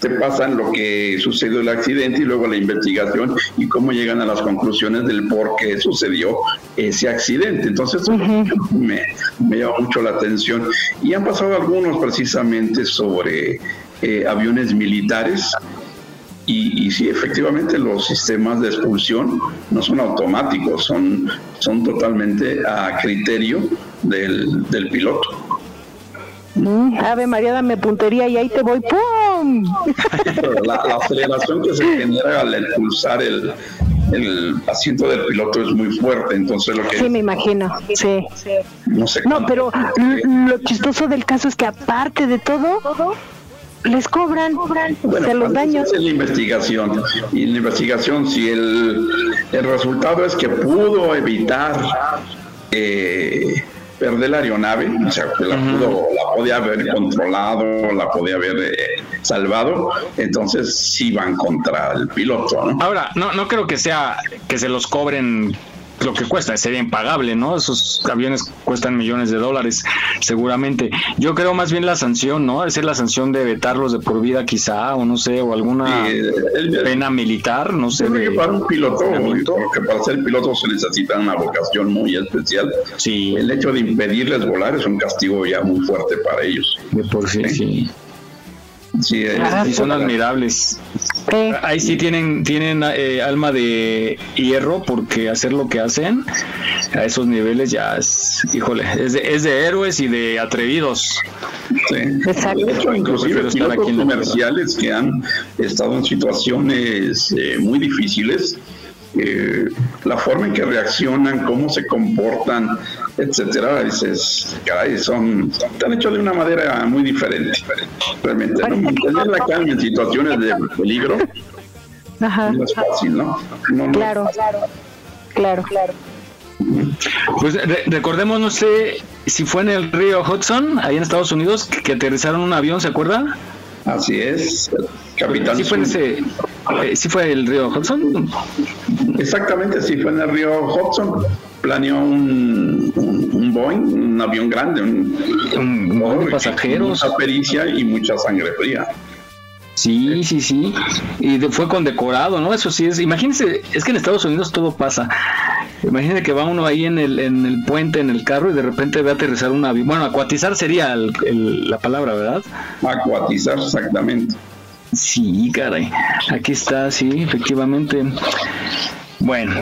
[SPEAKER 12] te pasan lo que sucedió el accidente y luego la investigación y cómo llegan a las conclusiones del por qué sucedió ese accidente. Entonces, eso me, me llama mucho la atención. Y han pasado algunos precisamente sobre eh, aviones militares. Y, y sí, efectivamente, los sistemas de expulsión no son automáticos, son, son totalmente a criterio del, del piloto.
[SPEAKER 8] Mm, Ave María, dame puntería y ahí te voy. ¡Pum!
[SPEAKER 12] La, la aceleración que se genera al expulsar el, el asiento del piloto es muy fuerte, entonces lo que
[SPEAKER 8] Sí, me imagino. Sí.
[SPEAKER 12] no sé
[SPEAKER 8] No, pero lo chistoso del caso es que aparte de todo, les cobran,
[SPEAKER 12] Bueno,
[SPEAKER 8] se los daños.
[SPEAKER 12] es la investigación. Y la investigación, si el, el resultado es que pudo evitar eh, perder la aeronave, o sea, que la, pudo, la podía haber controlado, la podía haber eh, salvado, entonces sí van contra el piloto, ¿no?
[SPEAKER 7] Ahora, no, no creo que sea que se los cobren lo que cuesta, sería impagable, ¿no? Esos aviones cuestan millones de dólares, seguramente. Yo creo más bien la sanción, ¿no? Es la sanción de vetarlos de por vida, quizá, o no sé, o alguna
[SPEAKER 12] Sí, el-
[SPEAKER 7] pena militar, no sé. De-
[SPEAKER 12] que para un piloto, porque para ser piloto se necesita una vocación muy especial.
[SPEAKER 7] Sí.
[SPEAKER 12] El hecho de impedirles volar es un castigo ya muy fuerte para ellos.
[SPEAKER 7] De por sí, sí.
[SPEAKER 12] Sí, es-
[SPEAKER 7] y son admirables. Ahí sí tienen tienen eh, alma de hierro porque hacer lo que hacen a esos niveles ya es, híjole, es de, es de héroes y de atrevidos.
[SPEAKER 12] Sí. De hecho, inclusive pilotos
[SPEAKER 7] aquí
[SPEAKER 12] comerciales que han estado en situaciones eh, muy difíciles, eh, la forma en que reaccionan, cómo se comportan, etcétera, dices, caray, son, están hechos de una manera muy diferente, realmente, ¿no? Mantener la calma en situaciones de peligro no es fácil, ¿no? No, no.
[SPEAKER 8] Claro, claro, claro.
[SPEAKER 7] Pues re- recordemos, no sé si fue en el río Hudson, ahí en Estados Unidos, que, que aterrizaron un avión, ¿se acuerda?
[SPEAKER 12] Así es, Capitán
[SPEAKER 7] Sí fue en ese, eh, sí fue el río Hudson.
[SPEAKER 12] Exactamente, sí, fue en el río Hudson. Planeó un, un, un Boeing, un avión grande, un,
[SPEAKER 7] Boeing de pasajeros.
[SPEAKER 12] Mucha pericia y mucha sangre fría.
[SPEAKER 7] Sí, sí, sí. Y de- fue condecorado, ¿no? Eso sí es. Imagínense, es que en Estados Unidos todo pasa. Imagínense que va uno ahí en el, en el puente, en el carro, y de repente ve aterrizar un avión. Bueno, acuatizar sería el- el- la palabra, ¿verdad?
[SPEAKER 12] Acuatizar, exactamente.
[SPEAKER 7] Sí, caray. Aquí está, sí, efectivamente. Bueno,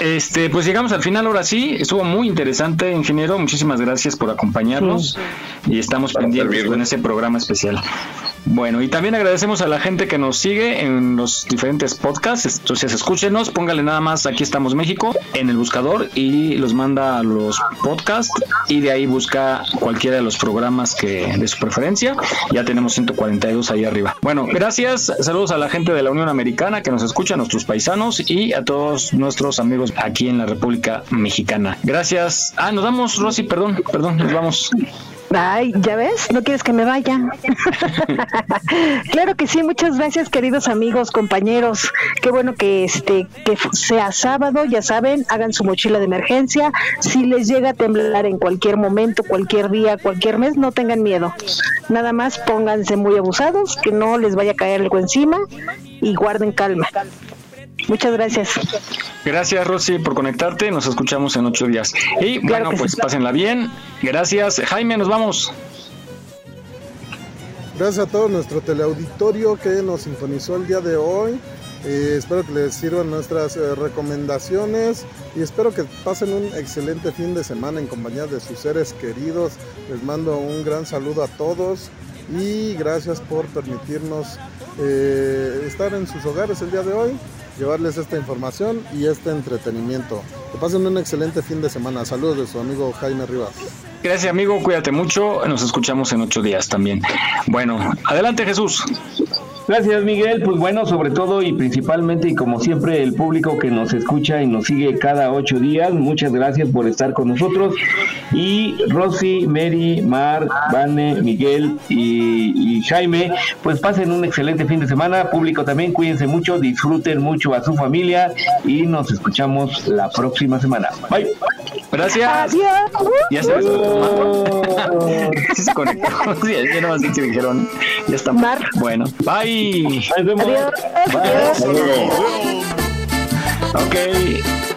[SPEAKER 7] este, pues llegamos al final ahora sí. Estuvo muy interesante, ingeniero. Muchísimas gracias por acompañarnos y estamos pendientes con ese programa especial. Bueno, y también agradecemos a la gente que nos sigue en los diferentes podcasts. Entonces, escúchenos, póngale nada más Aquí estamos México en el buscador y los manda a los podcasts y de ahí busca cualquiera de los programas que de su preferencia. Ya tenemos 142 ahí arriba. Bueno, gracias. Saludos a la gente de la Unión Americana que nos escucha, a nuestros paisanos y a todos nuestros amigos aquí en la República Mexicana. Gracias. Ah, nos vamos, Rosy, perdón, perdón, nos vamos.
[SPEAKER 8] Ay, ¿ya ves? ¿No quieres que me vaya? claro que sí, muchas gracias queridos amigos, compañeros. Qué bueno que este que sea sábado, ya saben, hagan su mochila de emergencia. Si les llega a temblar en cualquier momento, cualquier día, cualquier mes, no tengan miedo. Nada más pónganse muy abusados, que no les vaya a caer algo encima y guarden calma. Muchas gracias.
[SPEAKER 7] Gracias, Rosy, por conectarte. Nos escuchamos en ocho días. Y bueno, pues
[SPEAKER 8] sí.
[SPEAKER 7] pásenla bien. Gracias. Jaime, nos vamos.
[SPEAKER 10] Gracias a todo nuestro teleauditorio que nos sintonizó el día de hoy. Eh, espero que les sirvan nuestras eh, recomendaciones y espero que pasen un excelente fin de semana en compañía de sus seres queridos. Les mando un gran saludo a todos y gracias por permitirnos eh, estar en sus hogares el día de hoy, llevarles esta información y este entretenimiento. Que pasen un excelente fin de semana. Saludos de su amigo Jaime Rivas.
[SPEAKER 7] Gracias, amigo. Cuídate mucho. Nos escuchamos en ocho días también. Bueno, adelante, Jesús.
[SPEAKER 6] Gracias Miguel, pues bueno, sobre todo y principalmente y como siempre el público que nos escucha y nos sigue cada ocho días, muchas gracias por estar con nosotros y Rosy, Mary, Mar, Vane, Miguel y, y Jaime, pues pasen un excelente fin de semana, público también, cuídense mucho, disfruten mucho a su familia y nos escuchamos la próxima semana. Bye.
[SPEAKER 7] Gracias. Ya se Sí se conectó. Sí, ya no así que dijeron. Ya está. Bueno, bye.
[SPEAKER 8] Adiós.
[SPEAKER 7] Bye. Ok.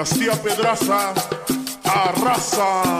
[SPEAKER 23] Dinastía Pedraza arrasa.